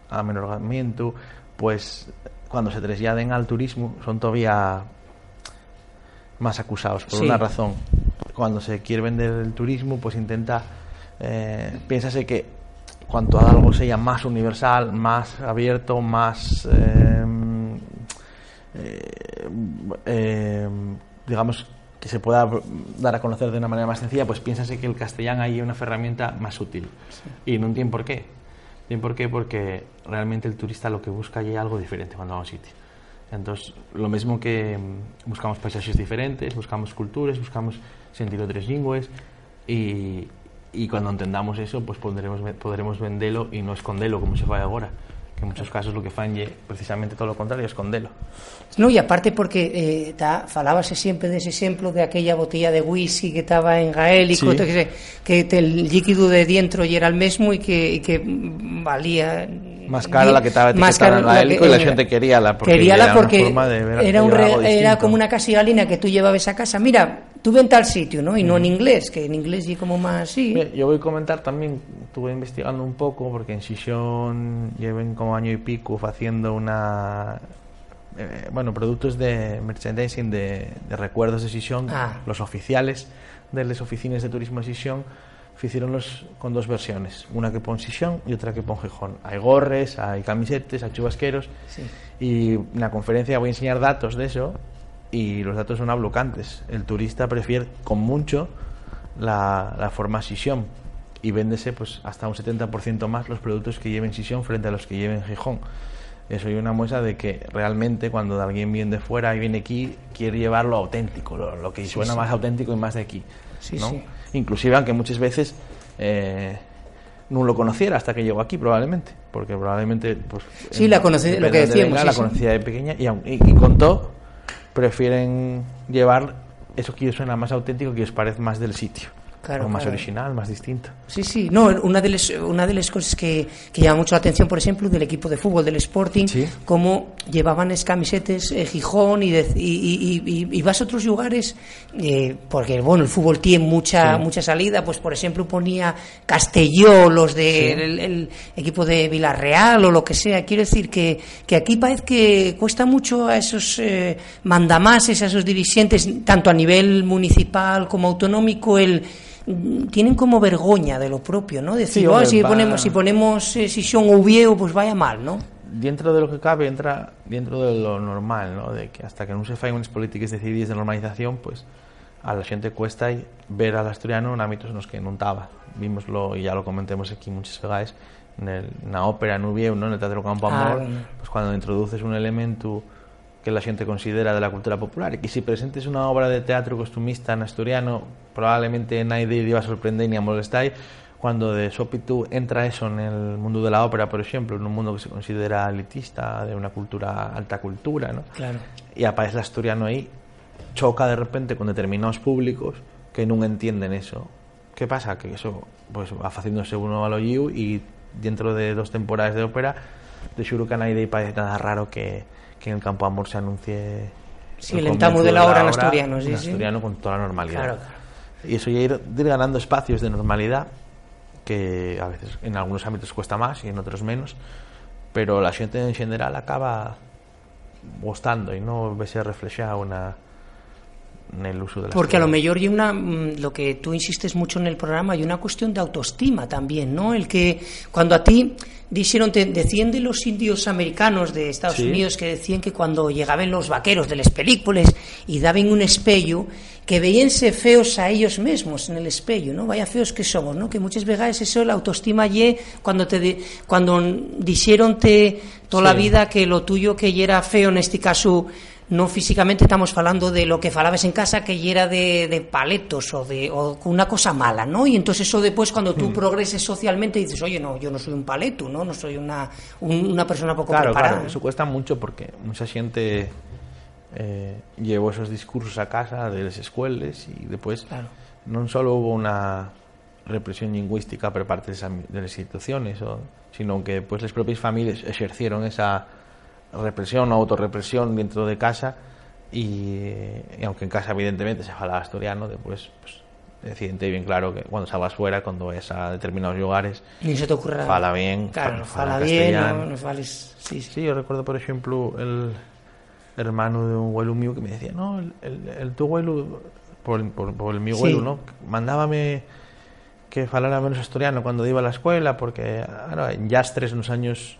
amenorgamiento, pues cuando se trasladen al turismo son todavía más acusados por Sí. una razón. Cuando se quiere vender el turismo, pues intenta, eh, piénsase que cuanto a algo sea más universal, más abierto, más, eh, eh, eh, digamos, que se pueda dar a conocer de una manera más sencilla, pues piénsase que el castellano ahí es una herramienta más útil. Y no entiendo por qué. Tiene por qué porque realmente el turista lo que busca allí es algo diferente cuando va a un sitio. Entonces, lo mismo que mm, buscamos paisajes diferentes, buscamos culturas, buscamos sentir otras lenguas y, y cuando entendamos eso, pues podremos, podremos venderlo y no esconderlo como se fa ahora. En muchos casos lo que fan es precisamente todo lo contrario, esconderlo. No, y aparte porque eh, ta, falábase siempre dese exemplo de aquella botella de whisky que estaba en gaélico, Sí. que, que te- el líquido de dentro y era el mismo y que, y que mm, valía Más cara la que estaba etiquetada en la gaélico que- y la gente queríala porque queríala era una porque forma de era, un re- era como una casigalina que tú llevabas a casa. Mira, tú vente al sitio, ¿no? Y no en inglés, que en inglés y como más sí. Bien, Yo voy a comentar también, estuve investigando un poco porque en Sison lleven como año y pico haciendo una eh, bueno, productos de merchandising de, de recuerdos de Sison, Ah. los oficiales de las oficinas de turismo de Sison hicieron los con dos versiones, una que pon Sison y otra que pon Gijón. Hay gorres, hay camisetes, hay chubasqueros Sí. y en la conferencia voy a enseñar datos de eso y los datos son ablocantes. El turista prefiere con mucho la, la forma Sison y véndese pues hasta un 70% más los productos que lleven Sison frente a los que lleven Gijón. Eso es una muestra de que realmente cuando alguien viene de fuera y viene aquí quiere llevarlo auténtico, lo, lo que suena más auténtico y más de aquí. Sí, ¿no? sí. Inclusive aunque muchas veces eh, no lo conociera hasta que llegó aquí probablemente, porque probablemente pues Sí, la conocí- depende lo que decíamos, la conocía de pequeña y, aun- y, y con todo prefieren llevar eso que suena más auténtico que os parece más del sitio. Claro, o más claro. original, más distinto. Sí, sí, no, una de las una de las cosas que, que llama mucho la atención, por ejemplo, del equipo de fútbol del Sporting, Sí. cómo llevaban es camisetes eh, Gijón y, de- y, y- y- y vas a otros lugares, eh, porque bueno, el fútbol tiene mucha Sí. mucha salida, pues por ejemplo ponía Castelló, los del el, el equipo de Villarreal o lo que sea. Quiero decir que, que aquí parece que cuesta mucho a esos eh, mandamases, a esos dirigentes, tanto a nivel municipal como autonómico, el tienen como vergoña de lo propio, ¿no? Decir, Sí, "Oh, hombre, si va- ponemos si ponemos eh, Sison o Uvieu, pues vaya mal, ¿no? Dentro de lo que cabe, entra dentro de lo normal, ¿no? De que hasta que no se faen unas políticas decididas de normalización, pues a la gente cuesta ver al asturiano en ámbitos en los que no estaba. Vimoslo, y ya lo comentemos aquí muchas veces, en, el, en la ópera en Uvieu, ¿no? En el Teatro Campo Ah, Amor, bueno. pues cuando introduces un elemento que la gente considera de la cultura popular y que si presentes una obra de teatro costumista en asturiano probablemente nadie iba a sorprender ni a molestar cuando de sópitu entra eso en el mundo de la ópera por ejemplo en un mundo que se considera elitista de una cultura alta cultura ¿no? Claro. y aparece el asturiano ahí choca de repente con determinados públicos que no entienden eso ¿qué pasa? que eso pues va haciéndose uno a lo you y dentro de dos temporadas de ópera de xuro que a nadie parece nada raro que, que en el Campo Amor se anuncie Sí, el el comienzo de la obra en asturiano, sí, en sí. asturiano con toda la normalidad Claro, claro. y eso ya ir, ir ganando espacios de normalidad que a veces en algunos ámbitos cuesta más y en otros menos pero la gente en general acaba gustando y no verse reflejada una en el uso de la Porque a lo mejor y una, mm, lo que tú insistes mucho en el programa, hay una cuestión de autoestima también, ¿no? El que cuando a ti dijeron, te, decían de los indios americanos de Estados Sí. Unidos que decían que cuando llegaban los vaqueros de las películas y daban un espejo, que veíanse feos a ellos mismos en el espejo, ¿no? Vaya feos que somos, ¿no? Que muchas veces eso, la autoestima ye cuando te cuando dijeron toda la vida que lo tuyo que era feo en este caso no físicamente estamos falando de lo que falabas en casa que ya era de, de paletos o de o una cosa mala, ¿no? Y entonces eso después cuando tú progreses socialmente dices, oye, no, yo no soy un paleto, ¿no? No soy una, un- una persona poco Claro, preparada. claro, eso cuesta mucho porque mucha gente eh, llevó esos discursos a casa de las escuelas y después Claro. no solo hubo una represión lingüística por parte de, las instituciones, sino que pues las propias familias ejercieron esa represión o autorrepresión dentro de casa y, y aunque en casa evidentemente se hablaba asturiano, después pues decidente y bien claro que cuando salgas fuera, cuando vayas a determinados lugares, Ni se te ocurra. Fala bien, Claro, fala fala bien, castellano. no, no fales. Sí, sí. Sí, yo recuerdo, por ejemplo, el hermano de un abuelo mío que me decía, no, el, el, el tu abuelo, por, por, por el mi abuelo, Sí. ¿no? Mandábame que falara menos asturiano cuando iba a la escuela, porque claro, en Yastres en los años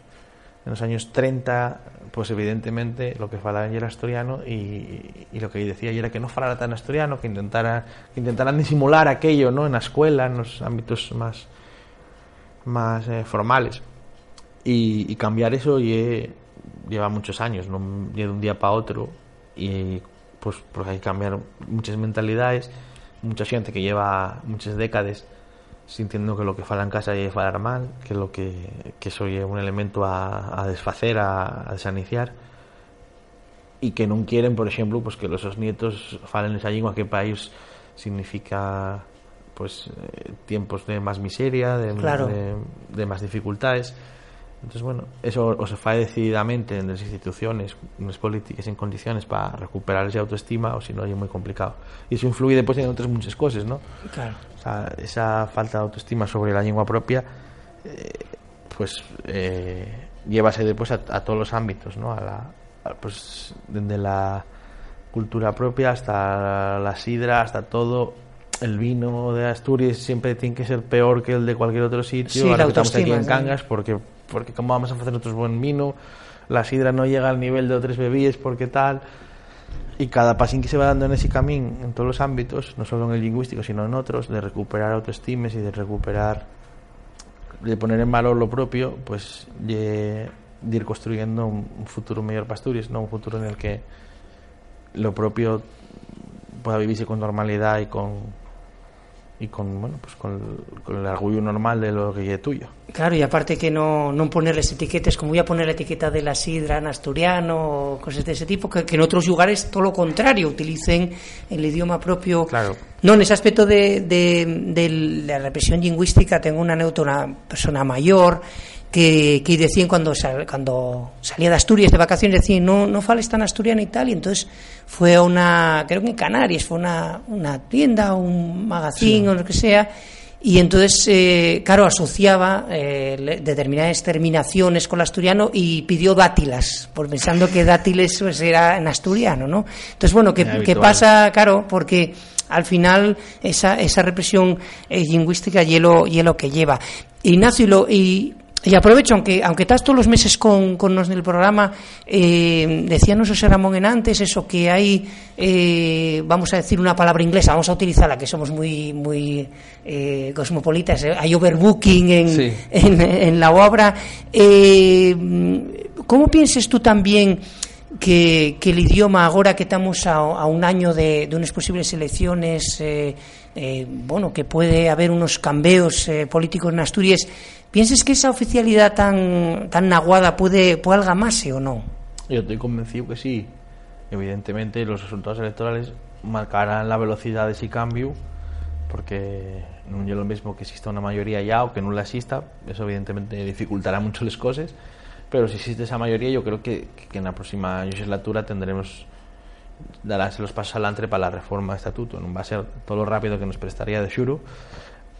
en los años 30, pues evidentemente lo que falaban era asturiano y, lo que decía era que no falara tan asturiano, que intentara que intentaran disimular aquello, ¿no? En la escuela, en los ámbitos más más eh, formales y, cambiar eso lle- lleva muchos años, no de un día para otro y pues, pues hay que cambiar muchas mentalidades, mucha gente que lleva muchas décadas sintiendo que lo que fala en casa es falar mal, que lo que, que eso es un elemento a, a desfacer, a, a desaniciar y que no quieren, por ejemplo, pues que los sus nietos falen esa lengua que para ellos significa pues eh, tiempos de más miseria, de, Claro. de, de más dificultades. Entonces, bueno, eso o se fa decididamente en las instituciones, en las políticas en condiciones para recuperar esa autoestima o si no, es muy complicado. Y eso influye después en otras muchas cosas, ¿no? Claro. Sea, esa falta de autoestima sobre la lengua propia, eh, pues eh, llévase después a, a todos los ámbitos, ¿no? A la, a, pues desde la cultura propia hasta la sidra, hasta todo. El vino de Asturias siempre tiene que ser peor que el de cualquier otro sitio. Sí, Ahora la que estamos aquí en sí. Cangas, porque, porque ¿cómo vamos a hacer nosotros buen vino? La sidra no llega al nivel de otras bebidas, porque tal. Y cada pasín que se va dando en ese camino, en todos los ámbitos, no solo en el lingüístico, sino en otros, de recuperar autoestimes y de recuperar, de poner en valor lo propio, pues de, ir construyendo un, futuro mejor para ¿no? un futuro en el que lo propio pueda vivirse con normalidad y con y con bueno pues con, con el orgullo normal de lo que es tuyo. Claro, y aparte que no, no ponerles etiquetas, como voy a poner la etiqueta de la sidra en asturiano o cosas de ese tipo, que, que en otros lugares todo lo contrario, utilicen el idioma propio. Claro. No, en ese aspecto de, de, de la represión lingüística tengo una anécdota, una persona mayor que, que decían cuando, sal- cuando salía de Asturias de vacaciones, decían, no, no fales tan asturiano y tal, y entonces fue a una, creo que en Canarias, fue una, una tienda, un magazine o lo que sea, y entonces, eh, claro, asociaba eh, determinadas terminaciones con el asturiano y pidió dátilas, por pensando que dátiles pues, era en asturiano, ¿no? Entonces, bueno, ¿qué, qué pasa? Claro, porque al final esa, esa represión eh, lingüística y lo que lleva. Ignacio, y, lo- y, y aprovecho, aunque, aunque estás todos los meses con, con nos en el programa, eh, decíanos José Ramón en antes, eso que hay, eh, vamos a decir una palabra inglesa, vamos a utilizarla, que somos muy, muy eh, cosmopolitas, eh, hay overbooking en, Sí. en, en la obra. ¿Cómo piensas tú también que, que el idioma, ahora que estamos a, a un año de, de unas posibles elecciones, bueno, que puede haber unos cambios políticos en Asturias, ¿piensas que esa oficialidad tan, tan naguada puede, puede algamarse o no? Yo estoy convencido que sí. Evidentemente los resultados electorales marcarán la velocidad de ese cambio porque no es lo mismo que exista una mayoría ya o que no la exista. Eso evidentemente dificultará mucho las cosas. Pero si existe esa mayoría yo creo que, que en la próxima legislatura tendremos daránse los pasos adelante para la reforma de estatuto. No va a ser todo lo rápido que nos prestaría de Xuro,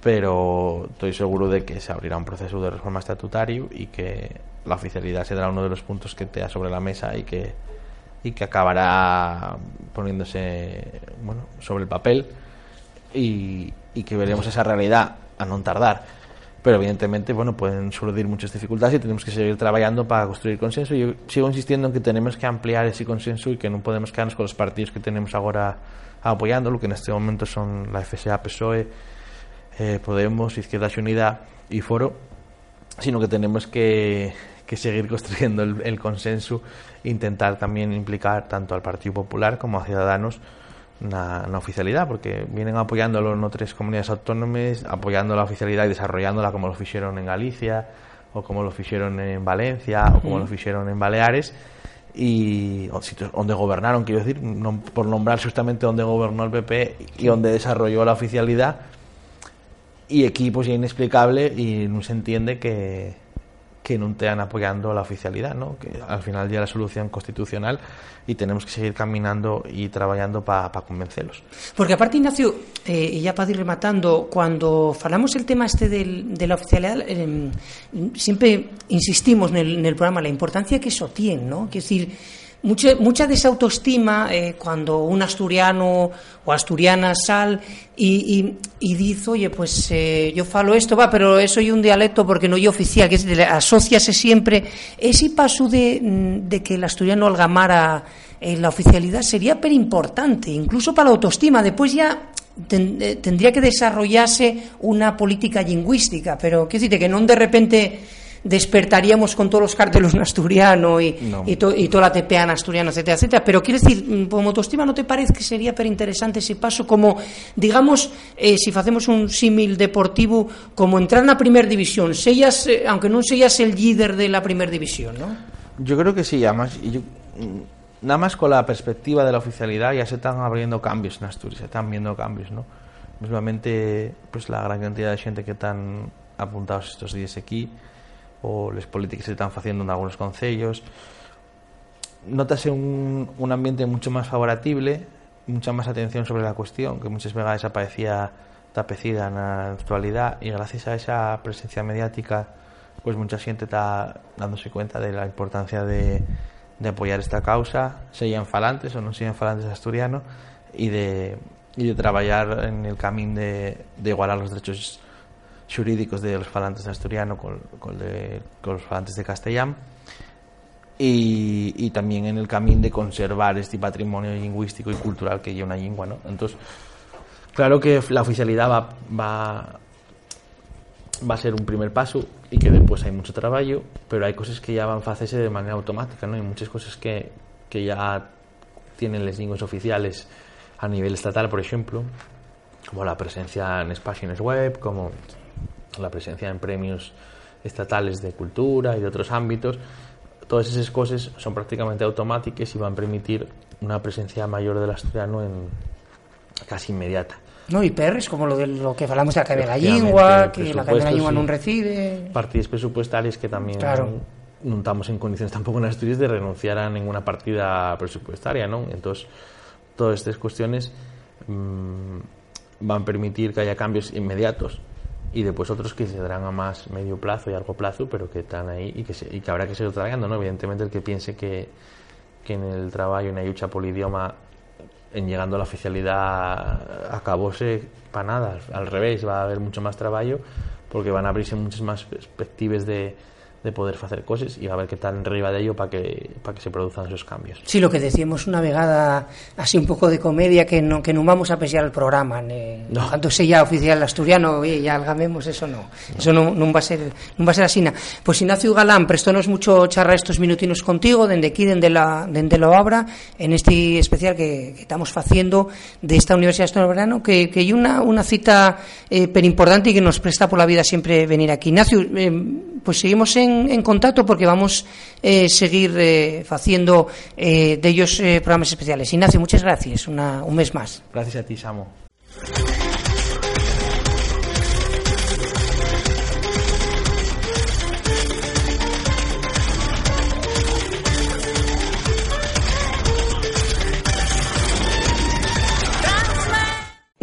pero estoy seguro de que se abrirá un proceso de reforma estatutario y que la oficialidad será uno de los puntos que te sobre la mesa y que y que acabará poniéndose bueno, sobre el papel y, y que veremos esa realidad a no tardar pero evidentemente bueno pueden surgir muchas dificultades y tenemos que seguir trabajando para construir consenso. Yo sigo insistiendo en que tenemos que ampliar ese consenso y que no podemos quedarnos con los partidos que tenemos ahora apoyándolo, que en este momento son la FSA, PSOE, eh, Podemos, Izquierda Unida y Foro, sino que tenemos que, que seguir construyendo el, el consenso intentar también implicar tanto al Partido Popular como a Ciudadanos na, na oficialidade porque vienen apoiándolo no tres comunidades autónomas apoiando a oficialidade e desarrollándola como lo fixeron en Galicia ou como lo fixeron en Valencia ou como lo fixeron en Baleares e sitios onde gobernaron, quero decir, por nombrar justamente onde gobernó el PP e onde desarrolló la oficialidade e aquí pues é inexplicable e non se entiende que que no estén apoyando la oficialidad, ¿no? que al final ya la solución constitucional y tenemos que seguir caminando y trabajando para pa. Porque aparte, Ignacio, eh, y ya para ir rematando, cuando falamos el tema este del, de la oficialidad, eh, siempre insistimos en el, en el programa la importancia que eso tiene, ¿no? Que decir, mucha, mucha desautoestima eh, cuando un asturiano o asturiana sal y, dice, oye, pues eh, yo falo esto, va, pero eso es un dialecto porque no es oficial, que es, asociase siempre ese paso de, de que el asturiano algamara eh, la oficialidad sería pero importante, incluso para la autoestima. Después ya ten, eh, tendría que desarrollarse una política lingüística, pero qué decirte que no de repente despertaríamos con todos los cárteles en asturiano y, no. y, to, y, toda la TPA en asturiano, etcétera, etcétera. Pero quiero decir, mm, como autoestima, ¿no te parece que sería pero interesante ese paso como, digamos, eh, si hacemos un símil deportivo, como entrar en la primera división, sellas, eh, aunque no sellas el líder de la primera división, ¿no? Yo creo que sí, además, yo, mm, nada más con la perspectiva de la oficialidad ya se están abriendo cambios en Asturias, se están viendo cambios, ¿no? Mismamente, pues la gran cantidad de gente que están apuntados estos días aquí, o las políticas que se están haciendo en algunos concellos. Notase un, un ambiente mucho más favorable mucha más atención sobre la cuestión que muchas veces aparecía tapecida en la actualidad y gracias a esa presencia mediática pues mucha gente está dándose cuenta de la importancia de, de apoyar esta causa sean falantes o no sean falantes asturianos y de, y de trabajar en el camino de, de igualar los derechos xurídicos de los falantes de asturiano con, con, de, los falantes de castellán y, y también en el camino de conservar este patrimonio lingüístico y cultural que lleva una lengua, ¿no? Entonces, claro que la oficialidad va, va, va a ser un primer paso y que después hay mucho trabajo, pero hay cosas que ya van a hacerse de manera automática, ¿no? Hay muchas cosas que, que ya tienen las lenguas oficiales a nivel estatal, por ejemplo, como la presencia en páginas web, como la presencia en premios estatales de cultura y de otros ámbitos, todas esas cosas son prácticamente automáticas y van a permitir una presencia mayor del asturiano en casi inmediata. No, y PRs como lo de lo que hablamos de la Academia de la Lengua, que la Academia de la Lengua sí. non recibe... Partidas presupuestarias que también claro. non estamos en condiciones tampoco en Asturias de renunciar a ninguna partida presupuestaria, ¿no? Entonces, todas estas cuestiones mmm, van a permitir que haya cambios inmediatos y después otros que se darán a más medio plazo y largo plazo, pero que están ahí y que, se, y que habrá que seguir trabajando, ¿no? Evidentemente el que piense que, que en el trabajo en la lucha por idioma en llegando a la oficialidad acabóse para nada, al revés, va a haber mucho más trabajo porque van a abrirse muchas más perspectivas de, de poder hacer cosas y a ver qué tal arriba de ello para que, para que se produzcan esos cambios. Sí, lo que decíamos una vegada así un poco de comedia que no, que no vamos a pesiar el programa ne, no. tanto sea oficial asturiano oye, ya algamemos, eso no, no. eso no, no, va a ser no va a ser así pues Ignacio Galán prestónos mucho charra estos minutinos contigo dende aquí, dende la, dende la obra en este especial que, que estamos haciendo de esta Universidad Asturiano que, que hay una, una cita eh, pero importante y que nos presta por la vida siempre venir aquí Ignacio, eh, pues seguimos en en, contacto porque vamos a eh, seguir eh, haciendo eh, de ellos eh, programas especiales. Ignacio, muchas gracias. Una, un mes más. Gracias a ti, Samo.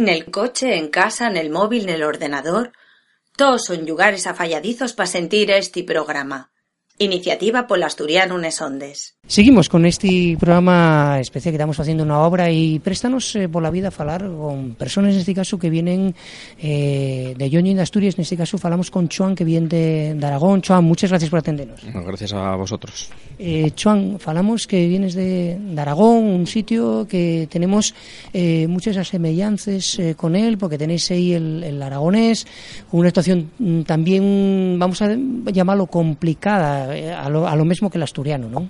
En el coche, en casa, en el móvil, en el ordenador, todos son lugares afalladizos para sentir este programa. Iniciativa por Asturiano Unes Ondes. Seguimos con este programa especial que estamos haciendo una obra y préstanos eh, por la vida a falar con personas en este caso que vienen eh, de Yoñi de Asturias, en este caso falamos con Chuan que viene de, de Aragón. Chuan, muchas gracias por atendernos. Bueno, gracias a vosotros. Eh, Chuan, falamos que vienes de, de Aragón, un sitio que tenemos eh, muchas asemellanzas eh, con él, porque tenéis ahí el, el aragonés, una situación mm, también, vamos a llamarlo complicada, a, lo, a lo mismo que el asturiano, ¿no?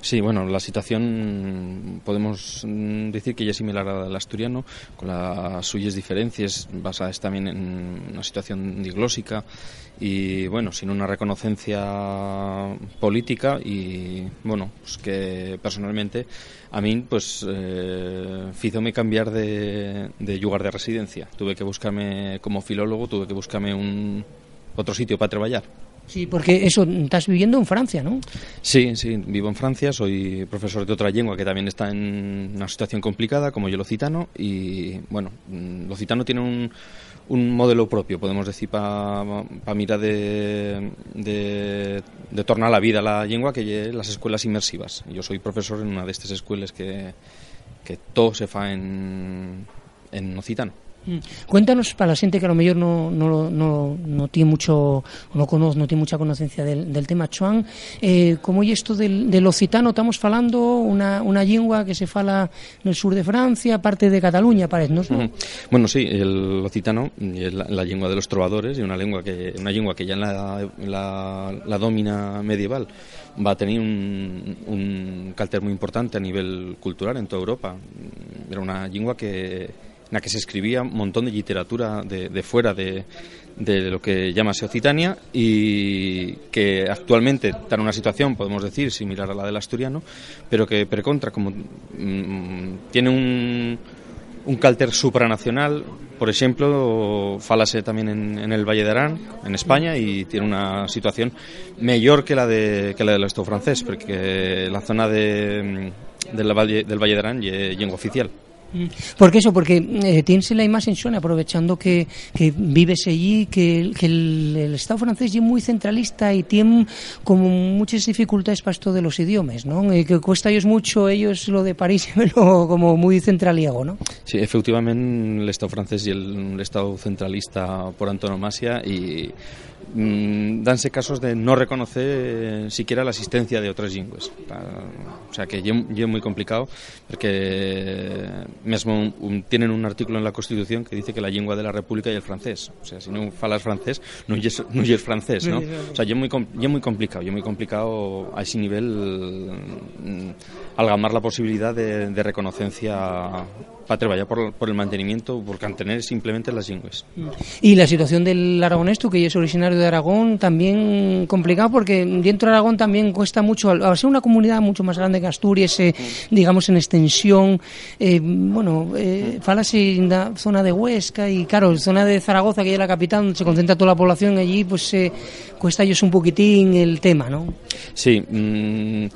Sí, bueno, la situación podemos mm, decir que ya es similar al asturiano, con las suyas diferencias basadas también en una situación diglósica y, bueno, sin una reconocencia política y, bueno, pues que personalmente a mí, pues, eh, cambiar de, de lugar de residencia. Tuve que buscarme como filólogo, tuve que buscarme un otro sitio para trabajar. Sí, porque eso, estás viviendo en Francia, ¿no? Sí, sí, vivo en Francia, soy profesor de otra lengua que también está en una situación complicada, como yo lo citano, y bueno, mm, lo citano tiene un, un modelo propio, podemos decir, para pa mirar de, de, de tornar la vida la lengua, que lle las escuelas inmersivas. Yo soy profesor en una de estas escuelas que, todo se fa en, en ocitano. Mm. Cuéntanos para la gente que a lo mejor no, no, no, no tiene mucho no conoce, no tiene mucha conocencia del, del tema Chuan, eh, como es esto del, del occitano, estamos falando una, una lengua que se fala en el sur de Francia, parte de Cataluña, parece, ¿no? Bueno, sí, el occitano es la, la lengua de los trovadores y una lengua que una lengua que ya en la, la, la domina medieval va a tener un, un carácter muy importante a nivel cultural en toda Europa. Era una lengua que en la que se escribía un montón de literatura de, de fuera de, de lo que llamase Occitania y que actualmente está en una situación, podemos decir, similar a la del asturiano, pero que, per contra, como mm, tiene un, un cálter supranacional, por ejemplo, falase también en, en el Valle de Arán, en España, y tiene una situación mejor que la de que la del Estado francés, porque la zona de, del, Valle, del Valle de Arán es lengua oficial. ¿Por qué eso? Porque eh, tienes la imagen, Sone, aprovechando que, que vives allí, que, que el, el, Estado francés es muy centralista y tiene como muchas dificultades para esto de los idiomas, ¿no? Eh, que cuesta ellos mucho, ellos lo de París, pero como muy centraliego, ¿no? Sí, efectivamente el Estado francés y el, el Estado centralista por antonomasia y danse casos de no reconocer eh, siquiera la existencia de otras lenguas. O sea que es muy complicado porque mesmo un, un, tienen un artículo en la Constitución que dice que la lengua de la República es el francés. O sea, si no falas francés, no es, no es francés, ¿no? O sea, es muy, es muy complicado, es muy complicado a ese nivel mm, algamar la posibilidad de, de reconocencia para trabajar por, por, el mantenimiento, por mantener simplemente las lenguas. Y la situación del aragonés, tú que es originario de Aragón, también complicado porque dentro de Aragón también cuesta mucho, al ser una comunidad mucho más grande que Asturias, eh, digamos en extensión, eh, bueno, eh, falase en la zona de Huesca y claro, zona de Zaragoza, que es la capital, donde se concentra toda la población allí, pues eh, cuesta ellos un poquitín el tema, ¿no? Sí, mmm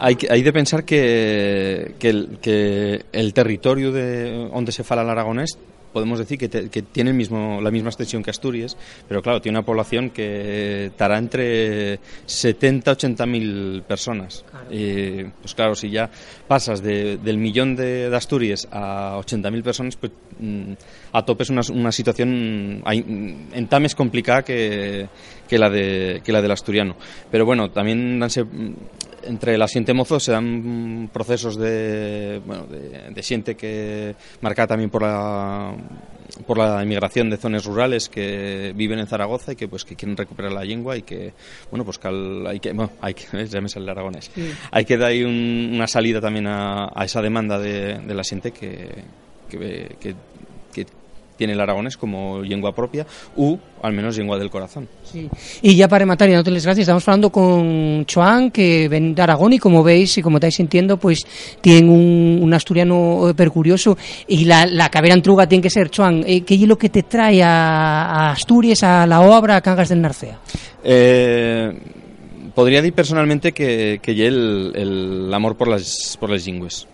hay, hay de pensar que, que, el, que el territorio de donde se fala el aragonés podemos decir que, te, que tiene el mismo, la misma extensión que Asturias, pero claro, tiene una población que estará entre 70 80 mil personas. Claro. Y, pues claro, si ya pasas de, del millón de, de, Asturias a 80 mil personas, pues mm, a tope es una, una situación hay, en tames complicada que, que, la de, que la del asturiano. Pero bueno, también danse entre la siente mozo se dan procesos de, bueno, de, de siente que marcada también por la por la inmigración de zonas rurales que viven en Zaragoza y que pues que quieren recuperar la lengua y que bueno pues que al, hay que bueno, hay que ya me sale el aragonés sí. hay que dar ahí un, una salida también a, a esa demanda de, de la gente que, que, que tiene el aragonés como lengua propia u al menos lengua del corazón. Sí. Y ya para rematar y no te les gracias, estamos hablando con Choan que ven de Aragón y como veis y como estáis sintiendo pues tiene un, un asturiano percurioso y la, la cabera antruga tiene que ser Choan. Eh, ¿Qué es lo que te trae a, a, Asturias, a la obra a Cangas del Narcea? Eh, podría decir personalmente que, que el, el amor por las, por las lingües.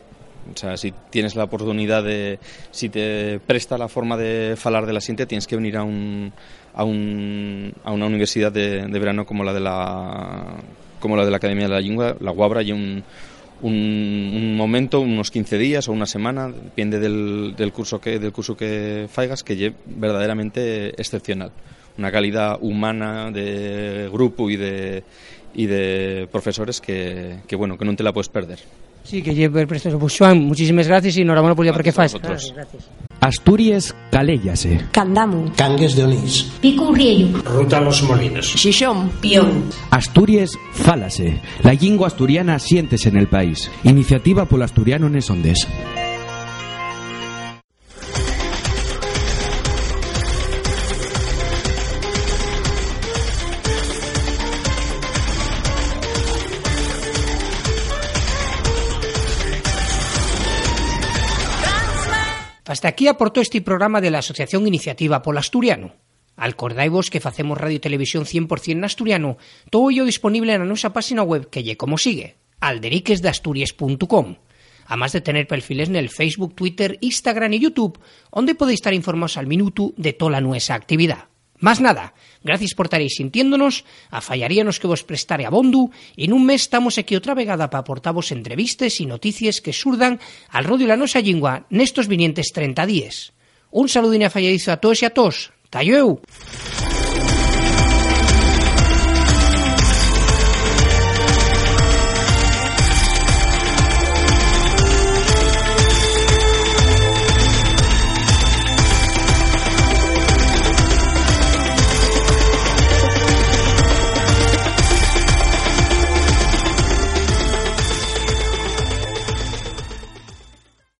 O sea, si tienes la oportunidad de, si te presta la forma de falar de la siente, tienes que venir a, un, a, un, a una universidad de, de verano como la de la como la de la Academia de la Lengua, la Guabra y un, un, un, momento, unos 15 días o una semana, depende del, del curso que del curso que faigas, que es verdaderamente excepcional. Una calidad humana de grupo y de y de profesores que, que bueno, que no te la puedes perder. Sí, que lleve presto. Pues Joan, muchísimas gracias y enhorabuena por el porque fas. Gracias. Asturias Caléllase. Candamu. Cangues de Onís. Pico Riello. Ruta Los Molinos. Xixón. Pión. Asturias Fálase. La lingua asturiana siéntese en el país. Iniciativa por asturiano en Ondes. Hasta aquí aportó este programa de la Asociación Iniciativa Pol Asturiano. Acordaivos que facemos radio y televisión 100% en asturiano, todo ello disponible en nuestra página web que lle como sigue, alderiquesdeasturias.com. Además de tener perfiles en el Facebook, Twitter, Instagram y YouTube, donde podéis estar informados al minuto de toda nuestra actividad. Más nada, gracias por estaréis sintiéndonos, a fallaríanos que vos prestare a Bondu, en un mes estamos aquí otra vegada para aportaros entrevistas y noticias que surdan al rodio la nosa lingua nestos vinientes 30 días. Un saludín a falladizo a todos y a todos.